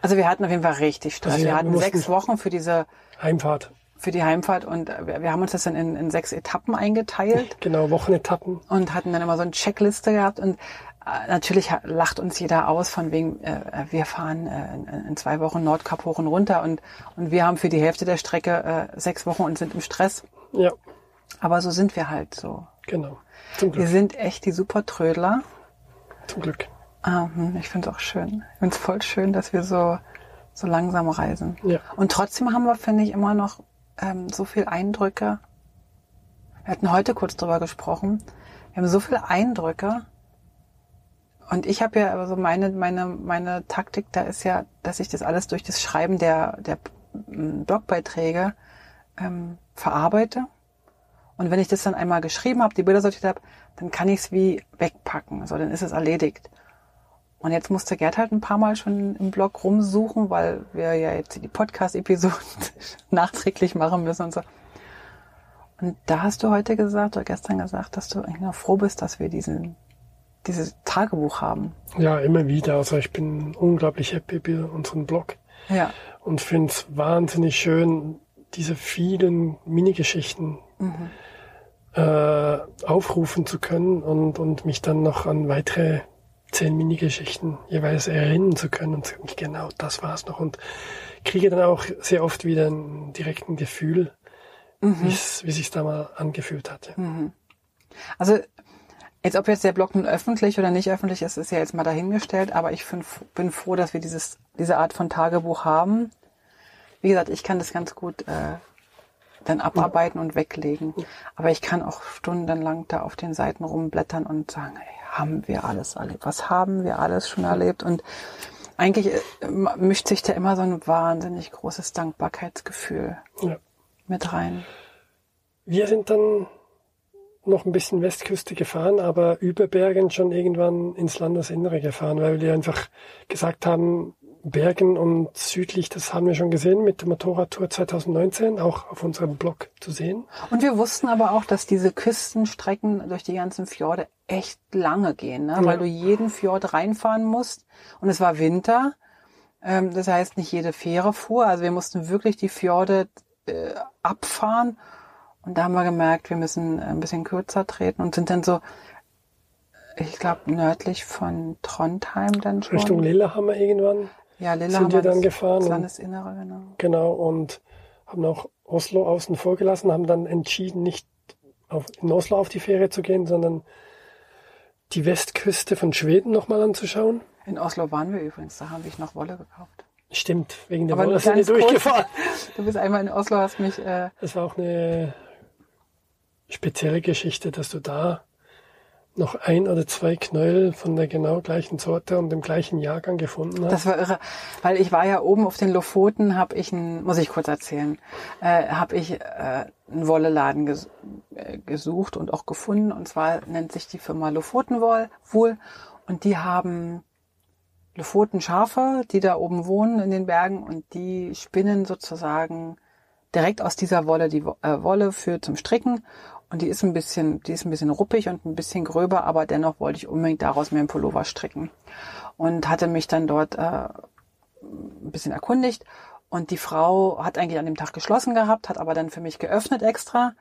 Also wir hatten auf jeden Fall richtig Stress. Also wir wir hatten sechs Wochen für diese, Heimfahrt. für die Heimfahrt und wir, wir haben uns das dann in, in sechs Etappen eingeteilt Genau, Wochenetappen. und hatten dann immer so eine Checkliste gehabt und äh, natürlich ha- lacht uns jeder aus von wegen, äh, wir fahren äh, in, zwei Wochen Nordkap hoch und runter und, und wir haben für die Hälfte der Strecke äh, sechs Wochen und sind im Stress. Ja, Aber so sind wir halt so. genau. Zum Wir Glück. sind echt die Supertrödler. Zum Glück. Ah, hm, ich finde es auch schön. Ich finde es voll schön, dass wir so, so langsam reisen. Ja. Und trotzdem haben wir, finde ich, immer noch ähm, so viel Eindrücke. Wir hatten heute kurz drüber gesprochen. Wir haben so viele Eindrücke. Und ich habe ja also meine, meine, meine Taktik da ist ja, dass ich das alles durch das Schreiben der, der mm, Blogbeiträge ähm, verarbeite. Und wenn ich das dann einmal geschrieben habe, die Bilder sortiert habe, dann kann ich es wie wegpacken. So, dann ist es erledigt. Und jetzt musste Gerd halt ein paar Mal schon im Blog rumsuchen, weil wir ja jetzt die Podcast-Episoden nachträglich machen müssen und so. Und da hast du heute gesagt oder gestern gesagt, dass du eigentlich noch froh bist, dass wir diesen, dieses Tagebuch haben. Ja, immer wieder. Also ich bin unglaublich happy über unseren Blog Ja. und finde es wahnsinnig schön, diese vielen Minigeschichten äh, aufrufen zu können und, und mich dann noch an weitere zehn Minigeschichten jeweils erinnern zu können und sagen, genau das war's noch und kriege dann auch sehr oft wieder einen direkten Gefühl, wie's- wie sich da mal angefühlt hat. Ja. Also, jetzt ob jetzt der Blog nun öffentlich oder nicht öffentlich ist, ist ja jetzt mal dahingestellt, aber ich find, bin froh, dass wir dieses, diese Art von Tagebuch haben. Wie gesagt, ich kann das ganz gut äh, dann abarbeiten und weglegen. Aber ich kann auch stundenlang da auf den Seiten rumblättern und sagen, ey, haben wir alles erlebt? Was haben wir alles schon erlebt? Und eigentlich äh, mischt sich da immer so ein wahnsinnig großes Dankbarkeitsgefühl Ja. mit rein. Wir sind dann noch ein bisschen Westküste gefahren, aber über Bergen schon irgendwann ins Landesinnere gefahren, weil wir einfach gesagt haben, Bergen und südlich, das haben wir schon gesehen mit der Motorradtour 2019, auch auf unserem Blog zu sehen. Und wir wussten aber auch, dass diese Küstenstrecken durch die ganzen Fjorde echt lange gehen, ne? weil Ja. du jeden Fjord reinfahren musst. Und es war Winter. Ähm, das heißt, nicht jede Fähre fuhr. Also wir mussten wirklich die Fjorde äh, abfahren. Und da haben wir gemerkt, wir müssen ein bisschen kürzer treten und sind dann so, ich glaube, nördlich von Trondheim dann schon. Richtung Lillehammer irgendwann, ja, Lillehammer sind wir dann das- gefahren Das Landesinnere, genau. genau, und haben auch Oslo außen vor gelassen, haben dann entschieden, nicht auf, in Oslo auf die Fähre zu gehen, sondern die Westküste von Schweden nochmal anzuschauen. In Oslo waren wir übrigens, da haben wir noch Wolle gekauft. Stimmt, wegen der Aber Wolle sind wir durchgefahren. Du bist einmal in Oslo, hast mich äh, Es war auch eine spezielle Geschichte, dass du da noch ein oder zwei Knäuel von der genau gleichen Sorte und dem gleichen Jahrgang gefunden hat. Das war irre, weil ich war ja oben auf den Lofoten, habe ich ein, muss ich kurz erzählen, äh, habe ich äh, einen Wolleladen ges äh, gesucht und auch gefunden. Und zwar nennt sich die Firma Lofotenwohl wohl und die haben Lofoten-Schafe, die da oben wohnen in den Bergen und die spinnen sozusagen direkt aus dieser Wolle die äh, Wolle für zum Stricken und die ist ein bisschen, die ist ein bisschen ruppig und ein bisschen gröber, aber dennoch wollte ich unbedingt daraus mir einen Pullover stricken. Und hatte mich dann dort äh, ein bisschen erkundigt. Und die Frau hat eigentlich an dem Tag geschlossen gehabt, hat aber dann für mich geöffnet extra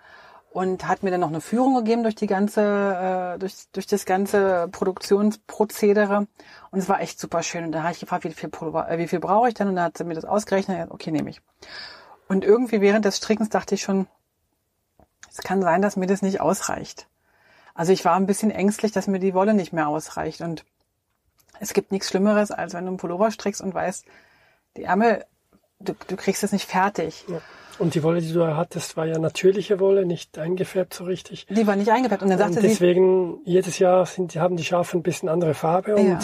und hat mir dann noch eine Führung gegeben durch die ganze, äh, durch, durch das ganze Produktionsprozedere. Und es war echt super schön. Und dann habe ich gefragt, wie viel, Pullover, äh, wie viel brauche ich denn? Und dann hat sie mir das ausgerechnet. Okay, nehme ich. Und irgendwie während des Strickens dachte ich schon, es kann sein, dass mir das nicht ausreicht. Also ich war ein bisschen ängstlich, dass mir die Wolle nicht mehr ausreicht. Und es gibt nichts Schlimmeres, als wenn du einen Pullover strickst und weißt, die Ärmel, du, du kriegst es nicht fertig. Ja. Und die Wolle, die du hattest, war ja natürliche Wolle, nicht eingefärbt so richtig. Die war nicht eingefärbt. Und dann sagte und deswegen, sie, jedes Jahr sind, haben die Schafe ein bisschen andere Farbe. Und ja.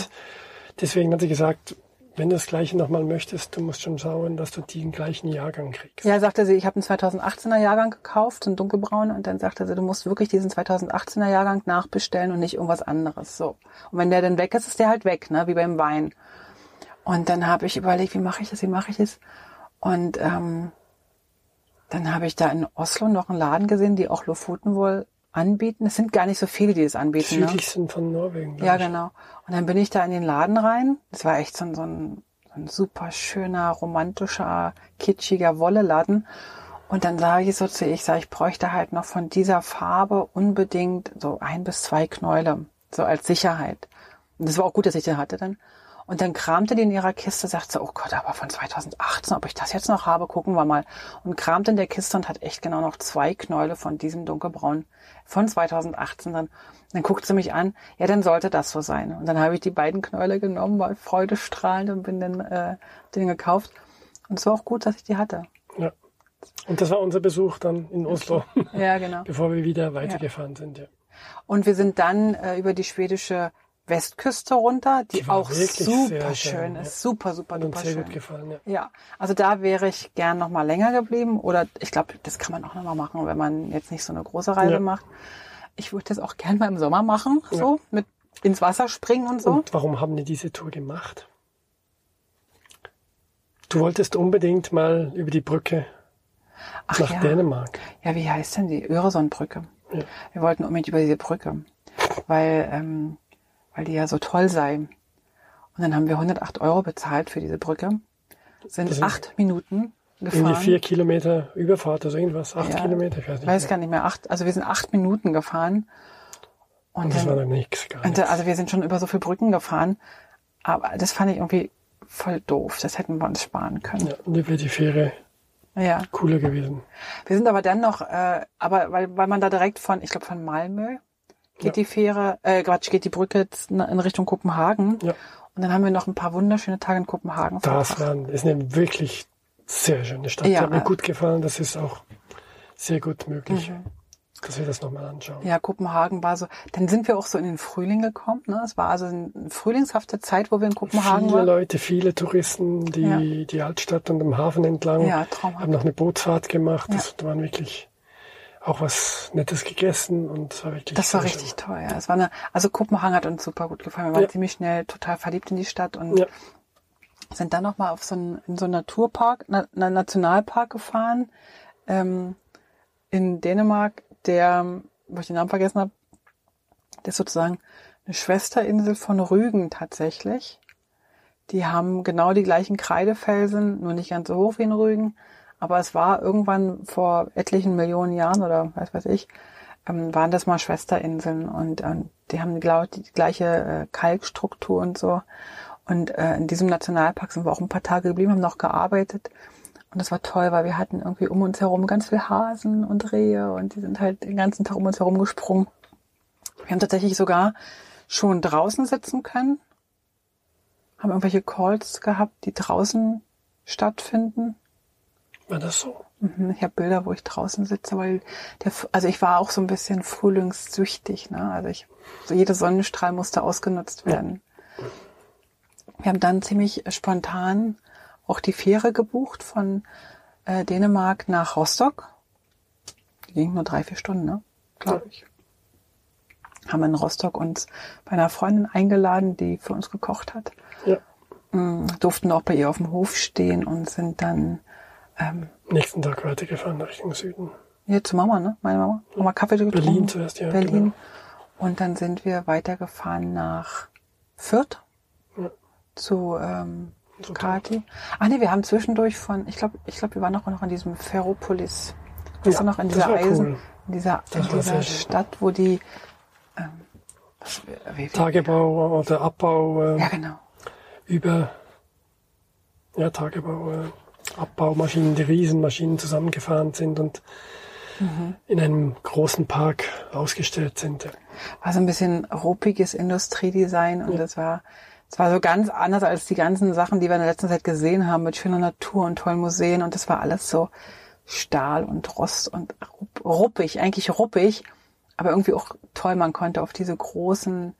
deswegen hat sie gesagt, wenn du das Gleiche nochmal möchtest, du musst schon schauen, dass du den gleichen Jahrgang kriegst. Ja, sagte sie, ich habe einen 2018er Jahrgang gekauft, einen dunkelbraun, und dann sagte sie, du musst wirklich diesen 2018er Jahrgang nachbestellen und nicht irgendwas anderes. So. Und wenn der dann weg ist, ist der halt weg, ne? wie beim Wein. Und dann habe ich überlegt, wie mache ich das, wie mache ich es? Und ähm, dann habe ich da in Oslo noch einen Laden gesehen, die auch Lofoten wohl anbieten. Es sind gar nicht so viele, die das anbieten. Ne? Südlich ne? sind von Norwegen. Ja, ich. genau. Und dann bin ich da in den Laden rein. Das war echt so ein, so ein, so ein super schöner, romantischer, kitschiger Wolleladen. Und dann sage ich so zu ihr, ich sage, ich bräuchte halt noch von dieser Farbe unbedingt so ein bis zwei Knäule, so als Sicherheit. Und das war auch gut, dass ich den hatte dann. Und dann kramte die in ihrer Kiste, sagte, oh Gott, aber von 2018, ob ich das jetzt noch habe, gucken wir mal. Und kramte in der Kiste und hat echt genau noch zwei Knäule von diesem dunkelbraun von 2018 dann. Dann guckt sie mich an, ja, dann sollte das so sein. Und dann habe ich die beiden Knäule genommen, war freudestrahlend und bin dann äh, den gekauft. Und es war auch gut, dass ich die hatte. Ja. Und das war unser Besuch dann in Oslo. Ja, genau. Bevor wir wieder weitergefahren ja. sind, ja. Und wir sind dann äh, über die schwedische Westküste runter, die, die auch super schön ist. Ja. Super, super, super sehr schön. gut gefallen, ja. ja, also da wäre ich gern noch mal länger geblieben oder ich glaube, das kann man auch noch mal machen, wenn man jetzt nicht so eine große Reise ja. macht. Ich würde das auch gern mal im Sommer machen, so mit ins Wasser springen und so. Und warum haben die diese Tour gemacht? Du wolltest unbedingt mal über die Brücke Ach nach Dänemark. Ja, wie heißt denn die Öresundbrücke? Wir wollten unbedingt über diese Brücke, weil ähm, weil die ja so toll sei. Und dann haben wir 108 Euro bezahlt für diese Brücke. Sind, sind acht Minuten gefahren. In die vier Kilometer Überfahrt oder irgendwas. Acht ja, Kilometer, ich weiß nicht. Weiß mehr. gar nicht mehr. Acht, also wir sind acht Minuten gefahren. Und, und das dann, war dann nichts, gar nichts. Also wir sind schon über so viele Brücken gefahren. Aber das fand ich irgendwie voll doof. Das hätten wir uns sparen können. Ja, und dann wäre die Fähre ja. cooler gewesen. Wir sind aber dann noch, äh, aber weil, weil man da direkt von, ich glaube von Malmö geht ja. die Fähre, äh, Quatsch, geht die Brücke jetzt in Richtung Kopenhagen. Ja. Und dann haben wir noch ein paar wunderschöne Tage in Kopenhagen. Das war, ist eine wirklich sehr schöne Stadt. Ja. Hat mir gut gefallen. Das ist auch sehr gut möglich. Mhm. Dass wir das nochmal anschauen. Ja, Kopenhagen war so, dann sind wir auch so in den Frühling gekommen. Ne? Es war also eine frühlingshafte Zeit, wo wir in Kopenhagen viele waren. Viele Leute, viele Touristen, die ja. die Altstadt und dem Hafen entlang ja, haben noch eine Bootsfahrt gemacht. Das waren wirklich auch was Nettes gegessen und es war wirklich. Das war richtig schön. toll, ja. Es war eine, also Kopenhagen hat uns super gut gefallen. Wir waren ja. ziemlich schnell total verliebt in die Stadt und ja. sind dann nochmal auf so einen, in so einen Naturpark, na, einen Nationalpark gefahren, ähm, in Dänemark, der, wo ich den Namen vergessen habe, der ist sozusagen eine Schwesterinsel von Rügen tatsächlich. Die haben genau die gleichen Kreidefelsen, nur nicht ganz so hoch wie in Rügen. Aber es war irgendwann vor etlichen Millionen Jahren oder was weiß ich, ähm, waren das mal Schwesterinseln und ähm, die haben ich die gleiche äh, Kalkstruktur und so. Und äh, in diesem Nationalpark sind wir auch ein paar Tage geblieben, haben noch gearbeitet. Und das war toll, weil wir hatten irgendwie um uns herum ganz viel Hasen und Rehe und die sind halt den ganzen Tag um uns herum gesprungen. Wir haben tatsächlich sogar schon draußen sitzen können, haben irgendwelche Calls gehabt, die draußen stattfinden. War das so? Mhm, ich habe Bilder, wo ich draußen sitze, weil der, also ich war auch so ein bisschen frühlingssüchtig. Ne? Also ich, so jeder Sonnenstrahl musste ausgenutzt werden. Ja. Wir haben dann ziemlich spontan auch die Fähre gebucht von äh, Dänemark nach Rostock. Die ging nur drei, vier Stunden, ne? glaube ich. Haben in Rostock uns bei einer Freundin eingeladen, die für uns gekocht hat. Ja. Mhm, durften auch bei ihr auf dem Hof stehen und sind dann ähm, Nächsten Tag weitergefahren Richtung Süden. Ja, zu Mama, ne? Meine Mama. Mama Kaffee getrunken. Berlin zuerst, ja. Berlin. Genau. Und dann sind wir weitergefahren nach Fürth. Ja. Zu ähm, so Kati. Ah nee, wir haben zwischendurch von, ich glaube, ich glaube, wir waren auch noch in diesem Ferropolis. Weißt ja, noch, in dieser Eisen, cool. in dieser, in dieser Stadt, wo die ähm, was, wie, wie, Tagebau oder Abbau äh, ja, genau. über ja, Tagebau äh, Abbaumaschinen, die Riesenmaschinen zusammengefahren sind und mhm. in einem großen Park ausgestellt sind. War so ein bisschen ruppiges Industriedesign und ja. das war es war so ganz anders als die ganzen Sachen, die wir in der letzten Zeit gesehen haben, mit schöner Natur und tollen Museen. Und das war alles so Stahl und Rost und ruppig, eigentlich ruppig, aber irgendwie auch toll. Man konnte auf diese großen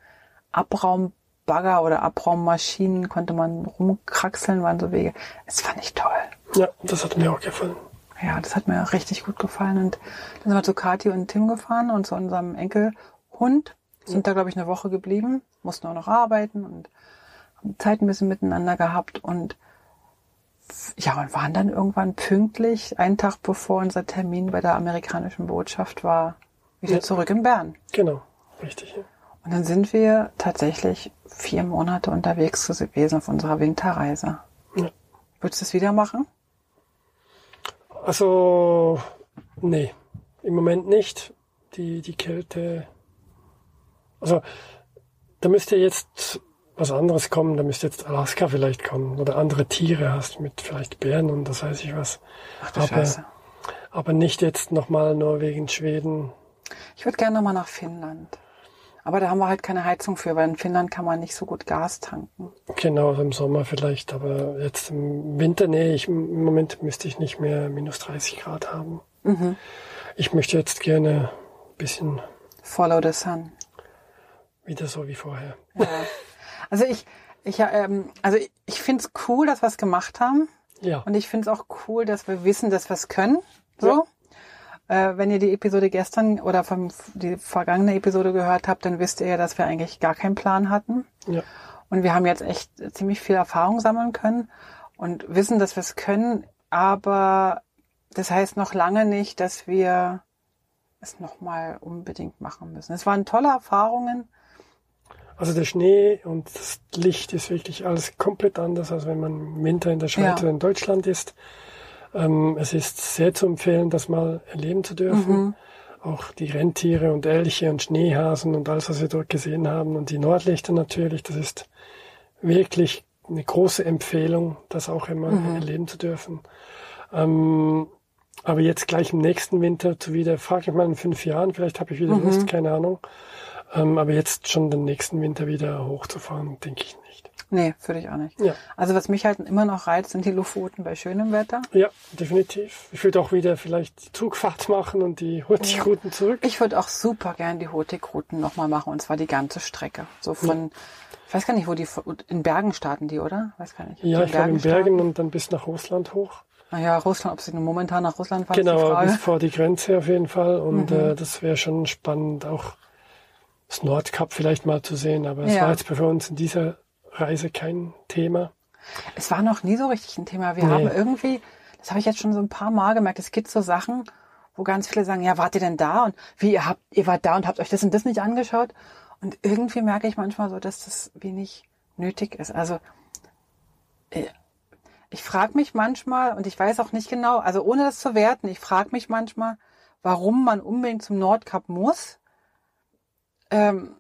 Abraumbagger oder Abraummaschinen konnte man rumkraxeln, waren so Wege. Es fand ich toll. Ja, das hat mir auch gefallen. Ja, das hat mir richtig gut gefallen. Und dann sind wir zu Kathi und Tim gefahren und zu unserem Enkelhund. Sind da, glaube ich, eine Woche geblieben, mussten auch noch arbeiten und haben Zeit ein bisschen miteinander gehabt und ja, und waren dann irgendwann pünktlich, einen Tag bevor unser Termin bei der amerikanischen Botschaft war, wieder ja. zurück in Bern. Genau, richtig. Ja. Und dann sind wir tatsächlich vier Monate unterwegs gewesen auf unserer Winterreise. Ja. Würdest du es wieder machen? Also, nee, im Moment nicht. Die, die Kälte. Also, da müsste jetzt was anderes kommen. Da müsste jetzt Alaska vielleicht kommen. Oder andere Tiere hast mit vielleicht Bären und das weiß ich was. Ach aber, Scheiße. aber nicht jetzt nochmal Norwegen, Schweden. Ich würde gerne nochmal nach Finnland. Aber da haben wir halt keine Heizung für, weil in Finnland kann man nicht so gut Gas tanken. Genau, im Sommer vielleicht, aber jetzt im Winter, nee, ich, im Moment müsste ich nicht mehr minus 30 Grad haben. Mhm. Ich möchte jetzt gerne ein bisschen. Follow the sun. Wieder so wie vorher. Ja. Also ich, ich, ähm, also ich, ich finde es cool, dass wir es gemacht haben. Ja. Und ich finde es auch cool, dass wir wissen, dass wir es können. So. Ja. Äh, wenn ihr die Episode gestern oder vom, die vergangene Episode gehört habt, dann wisst ihr ja, dass wir eigentlich gar keinen Plan hatten. Ja. Und wir haben jetzt echt ziemlich viel Erfahrung sammeln können und wissen, dass wir es können, aber das heißt noch lange nicht, dass wir es nochmal unbedingt machen müssen. Es waren tolle Erfahrungen. Also der Schnee und das Licht ist wirklich alles komplett anders, als wenn man im Winter in der Schweiz ja. oder in Deutschland ist. Ähm, es ist sehr zu empfehlen, das mal erleben zu dürfen. Mhm. Auch die Rentiere und Elche und Schneehasen und alles, was wir dort gesehen haben und die Nordlichter natürlich, das ist wirklich eine große Empfehlung, das auch immer mhm. erleben zu dürfen. Ähm, aber jetzt gleich im nächsten Winter zu wieder, frage ich mal in fünf Jahren, vielleicht habe ich wieder mhm. Lust, keine Ahnung. Ähm, aber jetzt schon den nächsten Winter wieder hochzufahren, denke ich nicht. Nee, würde ich auch nicht. Ja. Also was mich halt immer noch reizt, sind die Lofoten bei schönem Wetter. Ja, definitiv. Ich würde auch wieder vielleicht die Zugfahrt machen und die Hurtigruten zurück. Ich würde auch super gern die Hurtigruten nochmal machen und zwar die ganze Strecke. So von, ja. ich weiß gar nicht, wo die, in Bergen starten die, oder? Weiß gar nicht. Ja, ich glaube in Bergen starten. und dann bis nach Russland hoch. Naja, Russland, ob sie nur momentan nach Russland fahren, Genau, bis vor die Grenze auf jeden Fall. Und mhm. äh, das wäre schon spannend, auch das Nordkap vielleicht mal zu sehen. Aber es ja. war jetzt für uns in dieser Reise kein Thema. Es war noch nie so richtig ein Thema. Wir nee. haben irgendwie, das habe ich jetzt schon so ein paar Mal gemerkt, es gibt so Sachen, wo ganz viele sagen, ja, wart ihr denn da? Und wie, ihr habt, ihr wart da und habt euch das und das nicht angeschaut? Und irgendwie merke ich manchmal so, dass das wenig nötig ist. Also äh, ich frage mich manchmal, und ich weiß auch nicht genau, also ohne das zu werten, ich frage mich manchmal, warum man unbedingt zum Nordkap muss, ähm,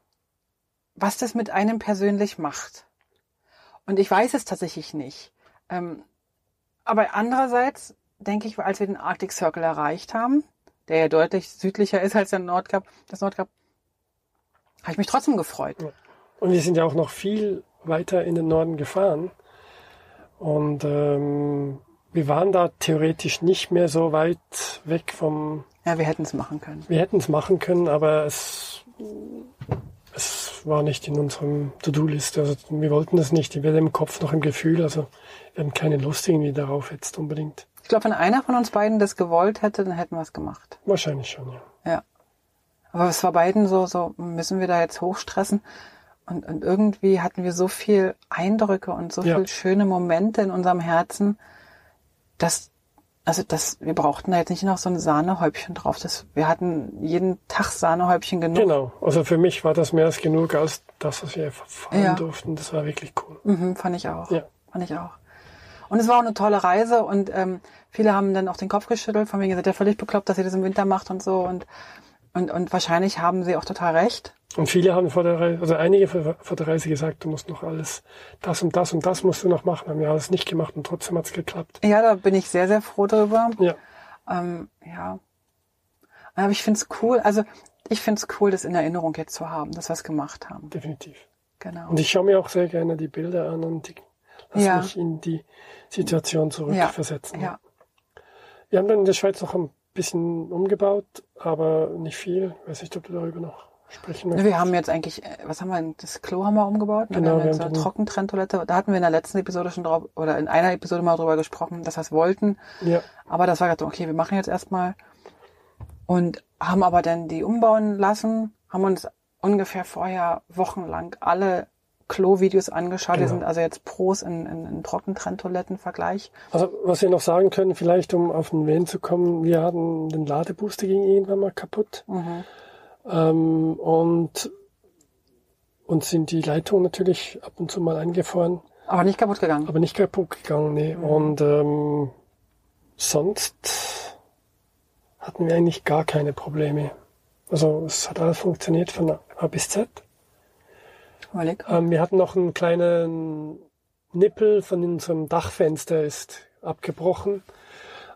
was das mit einem persönlich macht. Und ich weiß es tatsächlich nicht. Ähm, aber andererseits denke ich, als wir den Arctic Circle erreicht haben, der ja deutlich südlicher ist als der Nordkap, das Nordkap, habe ich mich trotzdem gefreut. Und wir sind ja auch noch viel weiter in den Norden gefahren. Und ähm, wir waren da theoretisch nicht mehr so weit weg vom. Ja, wir hätten es machen können. Wir hätten es machen können, aber es, es war nicht in unserem To-Do-Liste. Also wir wollten es nicht. Weder im Kopf noch im Gefühl. Also wir haben keine Lust irgendwie darauf jetzt unbedingt. Ich glaube, wenn einer von uns beiden das gewollt hätte, dann hätten wir es gemacht. Wahrscheinlich schon, ja. Ja. Aber es war beiden so, so müssen wir da jetzt hochstressen. Und, und irgendwie hatten wir so viel Eindrücke und so Ja. viel schöne Momente in unserem Herzen, dass, also das, wir brauchten da jetzt nicht noch so ein Sahnehäubchen drauf. Das, wir hatten jeden Tag Sahnehäubchen genug. Genau. Also für mich war das mehr als genug als das, was wir fahren Ja. durften. Das war wirklich cool. Mhm, fand ich auch. Ja. Fand ich auch. Und es war auch eine tolle Reise und ähm, viele haben dann auch den Kopf geschüttelt, von wegen, ihr seid ja völlig bekloppt, dass ihr das im Winter macht und so und und, und wahrscheinlich haben sie auch total recht. Und viele haben vor der Reise, also einige vor, der Reise gesagt, du musst noch alles, das und das und das musst du noch machen. Haben wir alles nicht gemacht und trotzdem hat's geklappt. Ja, da bin ich sehr, sehr froh drüber. Ja. Ähm, ja. Aber ich find's cool, also ich find's cool, das in Erinnerung jetzt zu haben, dass wir es gemacht haben. definitiv. Genau. Und ich schaue mir auch sehr gerne die Bilder an und die lass Ja. mich in die Situation zurückversetzen. Ja. Wir haben dann in der Schweiz noch ein bisschen umgebaut, aber nicht viel. Weiß nicht, ob du darüber noch sprechen möchtest. Wir haben jetzt eigentlich, äh, was haben wir, denn? das Klo haben wir umgebaut. Genau, wir haben wir jetzt haben eine den- Trockentrenntoilette. Da hatten wir in der letzten Episode schon drauf, oder in einer Episode mal drüber gesprochen, dass wir es wollten. Ja, Aber das war gerade, okay, wir machen jetzt erstmal. Und haben aber dann die umbauen lassen, haben uns ungefähr vorher wochenlang alle Klo-Videos angeschaut. Wir Genau. sind also jetzt Pros in, in, in Trockentrenntoilettenvergleich. also was wir noch sagen können, vielleicht um auf den Wen zu kommen, wir hatten den Ladebooster ging irgendwann mal kaputt. Mhm. Ähm, und uns sind die Leitungen natürlich ab und zu mal eingefroren, Aber nicht kaputt gegangen. aber nicht kaputt gegangen. Nee. Mhm. Und ähm, sonst hatten wir eigentlich gar keine Probleme. Also es hat alles funktioniert von A bis Z. Überleg. Ähm, wir hatten noch einen kleinen Nippel von unserem Dachfenster ist abgebrochen.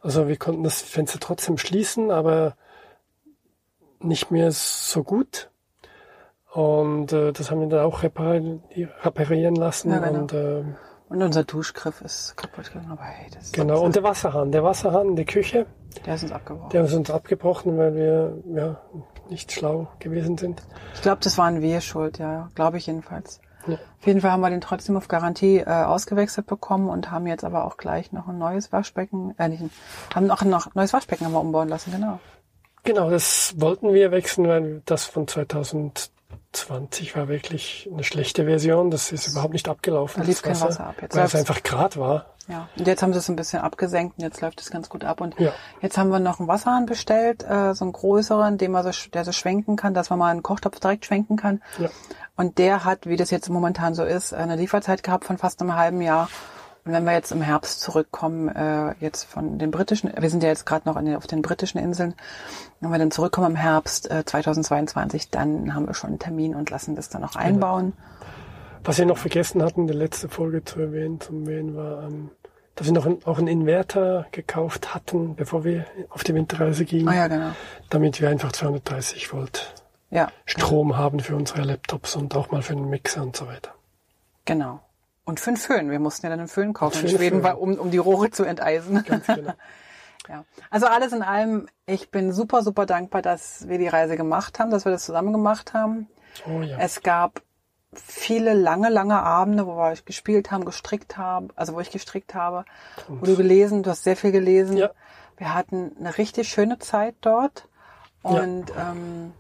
Also wir konnten das Fenster trotzdem schließen, aber nicht mehr so gut. Und äh, das haben wir dann auch reparieren, lassen. Ja, genau. Und ähm, Und unser Duschgriff ist kaputt gegangen. Aber hey, das ist genau. Und der Wasserhahn, der Wasserhahn in der Küche, der ist uns abgebrochen. der ist uns abgebrochen, weil wir ja nicht schlau gewesen sind. Ich glaube, das waren wir schuld, ja. Glaube ich jedenfalls. Ja. Auf jeden Fall haben wir den trotzdem auf Garantie äh, ausgewechselt bekommen und haben jetzt aber auch gleich noch ein neues Waschbecken, äh, nicht, haben noch ein neues Waschbecken haben wir umbauen lassen, genau. Genau, das wollten wir wechseln, weil das von 2020 war wirklich eine schlechte Version. Das ist überhaupt nicht abgelaufen. Da lief kein Wasser ab. Jetzt weil es einfach Grad war. Ja. Und jetzt haben sie es ein bisschen abgesenkt und jetzt läuft es ganz gut ab. Und Ja. jetzt haben wir noch einen Wasserhahn bestellt, äh, so einen größeren, den man so, der so schwenken kann, dass man mal einen Kochtopf direkt schwenken kann. Ja. Und der hat, wie das jetzt momentan so ist, eine Lieferzeit gehabt von fast einem halben Jahr. Und wenn wir jetzt im Herbst zurückkommen, äh, jetzt von den britischen, wir sind ja jetzt gerade noch den, auf den britischen Inseln, wenn wir dann zurückkommen im Herbst äh, 2022, dann haben wir schon einen Termin und lassen das dann noch einbauen. Was wir noch vergessen hatten, die letzte Folge zu erwähnen, zum Erwähnen war, ähm, dass wir noch ein, auch einen Inverter gekauft hatten, bevor wir auf die Winterreise gingen, Ah ja, genau. damit wir einfach 230 Volt Ja, Strom haben für unsere Laptops und auch mal für den Mixer und so weiter. genau. Und für einen Föhn. Wir mussten ja dann einen Föhn kaufen in Schweden, Föhn. um, um die Rohre zu enteisen. Ganz genau. Ja. Also alles in allem, ich bin super, super dankbar, dass wir die Reise gemacht haben, dass wir das zusammen gemacht haben. Oh ja. Es gab viele lange, lange Abende, wo wir gespielt haben, gestrickt haben, also wo ich gestrickt habe, wo du gelesen, du hast sehr viel gelesen. Ja. Wir hatten eine richtig schöne Zeit dort und ähm,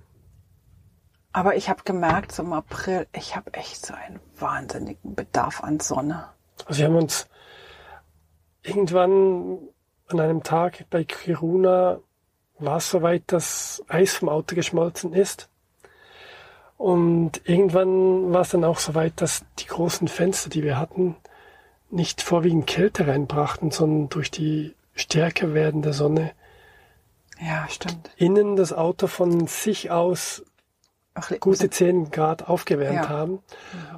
aber ich habe gemerkt, so im April, ich habe echt so einen wahnsinnigen Bedarf an Sonne. Also wir haben uns irgendwann an einem Tag bei Kiruna war es soweit, dass Eis vom Auto geschmolzen ist. Und irgendwann war es dann auch soweit, dass die großen Fenster, die wir hatten, nicht vorwiegend Kälte reinbrachten, sondern durch die stärker werdende Sonne Ja, stimmt. innen das Auto von sich aus gute 10 Grad aufgewärmt Ja. haben.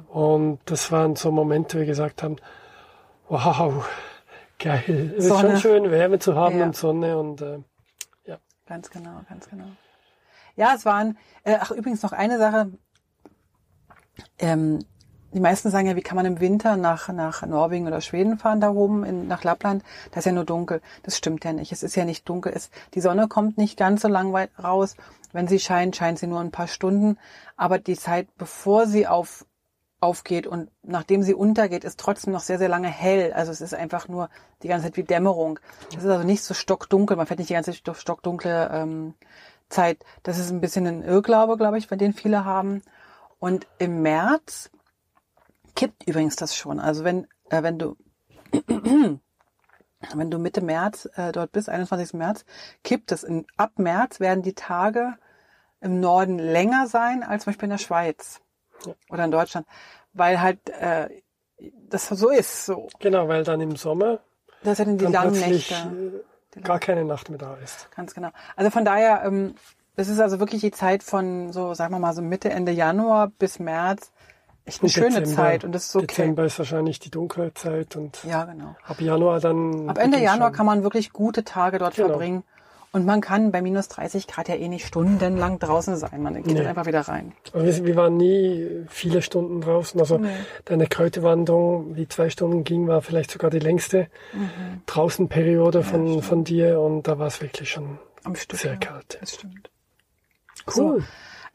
Und das waren so Momente, wo wir gesagt haben, wow, geil. Es ist schon schön, Wärme zu haben Ja. und Sonne und äh, Ganz genau, ganz genau. Ja, es waren, äh, ach übrigens noch eine Sache. Ähm, die meisten sagen ja, wie kann man im Winter nach, nach Norwegen oder Schweden fahren, da oben in, nach Lappland? Das ist ja nur dunkel. Das stimmt ja nicht. Es ist ja nicht dunkel. Es, die Sonne kommt nicht ganz so lang weit raus. Wenn sie scheint, scheint sie nur ein paar Stunden. Aber die Zeit, bevor sie auf, aufgeht und nachdem sie untergeht, ist trotzdem noch sehr, sehr lange hell. Also es ist einfach nur die ganze Zeit wie Dämmerung. Es ist also nicht so stockdunkel. Man fährt nicht die ganze Zeit stockdunkle ähm, Zeit. Das ist ein bisschen ein Irrglaube, glaube ich, bei den viele haben. Und im März kippt übrigens das schon. Also wenn, äh, wenn du wenn du Mitte März äh, dort bist, 21. März, kippt es. In, ab März werden die Tage im Norden länger sein als zum Beispiel in der Schweiz ja. oder in Deutschland, weil halt äh, das so ist. So. Genau, weil dann im Sommer das sind die langen Nächte. Äh, gar keine Nacht mehr da ist. Ganz genau. Also von daher, ähm, das ist also wirklich die Zeit von so, sagen wir mal, so Mitte, Ende Januar bis März echt eine schöne Dezember, Zeit und das ist okay. Dezember ist wahrscheinlich die Dunkelzeit und ja, genau. ab Januar dann. Ab Ende Januar kann man wirklich gute Tage dort genau. verbringen. Und man kann bei minus 30 Grad ja eh nicht stundenlang draußen sein. Man geht nee. dann einfach wieder rein. Wir, wir, waren nie viele Stunden draußen. Also nee. deine Kräuterwanderung, die zwei Stunden ging, war vielleicht sogar die längste mhm. Draußenperiode von, ja, von dir. Und da war es wirklich schon Am Stück, sehr kalt. Das stimmt. Cool. So.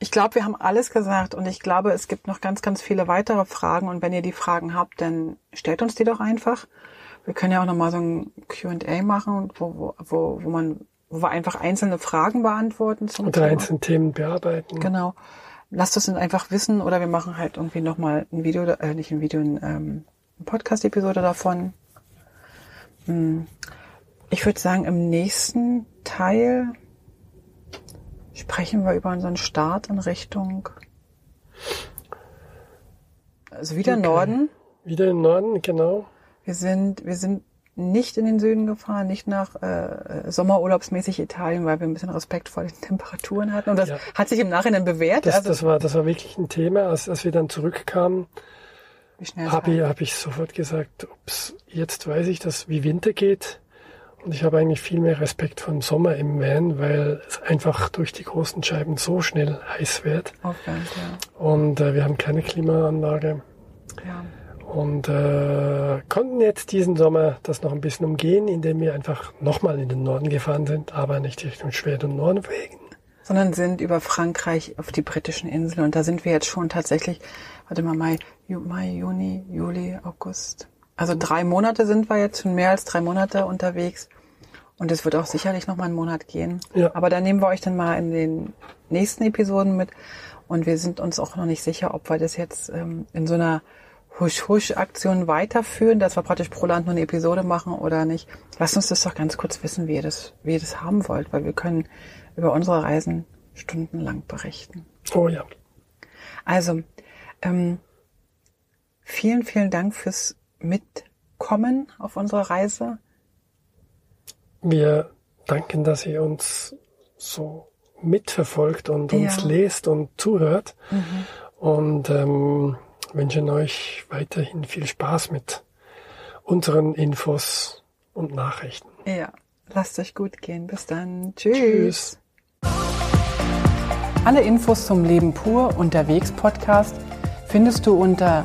Ich glaube, wir haben alles gesagt und ich glaube, es gibt noch ganz, ganz viele weitere Fragen. Und wenn ihr die Fragen habt, dann stellt uns die doch einfach. Wir können ja auch nochmal so ein Q&A machen, wo, wo, wo man, wo wir einfach einzelne Fragen beantworten. Zum Oder einzelne Themen bearbeiten. Genau. Lasst es uns einfach wissen oder wir machen halt irgendwie nochmal ein Video, äh, nicht ein Video, ein, ähm, Podcast-Episode davon. Hm. Ich würde sagen, im nächsten Teil sprechen wir über unseren Start in Richtung, also wieder okay. Norden. Wieder im Norden, genau. Wir sind, wir sind nicht in den Süden gefahren, nicht nach äh, Sommerurlaubsmäßig Italien, weil wir ein bisschen Respekt vor den Temperaturen hatten. Und das ja. hat sich im Nachhinein bewährt. Das, also, das, war, das war wirklich ein Thema. Als, als wir dann zurückkamen, habe ich, hab ich sofort gesagt, ups, jetzt weiß ich, dass wie Winter geht. Und ich habe eigentlich viel mehr Respekt vor dem Sommer im Van, weil es einfach durch die großen Scheiben so schnell heiß wird. Aufwärmt, ja. Und äh, wir haben keine Klimaanlage. Ja. Und äh, konnten jetzt diesen Sommer das noch ein bisschen umgehen, indem wir einfach nochmal in den Norden gefahren sind, aber nicht Richtung Schweden und Norwegen. Sondern sind über Frankreich auf die britischen Inseln. Und da sind wir jetzt schon tatsächlich, warte mal, Mai, Mai Juni, Juli, August. Also drei Monate sind wir jetzt schon mehr als drei Monate unterwegs. Und es wird auch sicherlich noch mal einen Monat gehen. Ja. Aber da nehmen wir euch dann mal in den nächsten Episoden mit. Und wir sind uns auch noch nicht sicher, ob wir das jetzt ähm, in so einer Husch-Husch-Aktion weiterführen, dass wir praktisch pro Land nur eine Episode machen oder nicht. Lasst uns das doch ganz kurz wissen, wie ihr das, wie ihr das haben wollt, weil wir können über unsere Reisen stundenlang berichten. Oh ja. Also, ähm, vielen, vielen Dank fürs mitkommen auf unserer Reise? Wir danken, dass ihr uns so mitverfolgt und uns ja. lest und zuhört. Mhm. Und ähm, wünschen euch weiterhin viel Spaß mit unseren Infos und Nachrichten. Ja, lasst euch gut gehen. Bis dann. Tschüss. Tschüss. Alle Infos zum Leben pur unterwegs Podcast findest du unter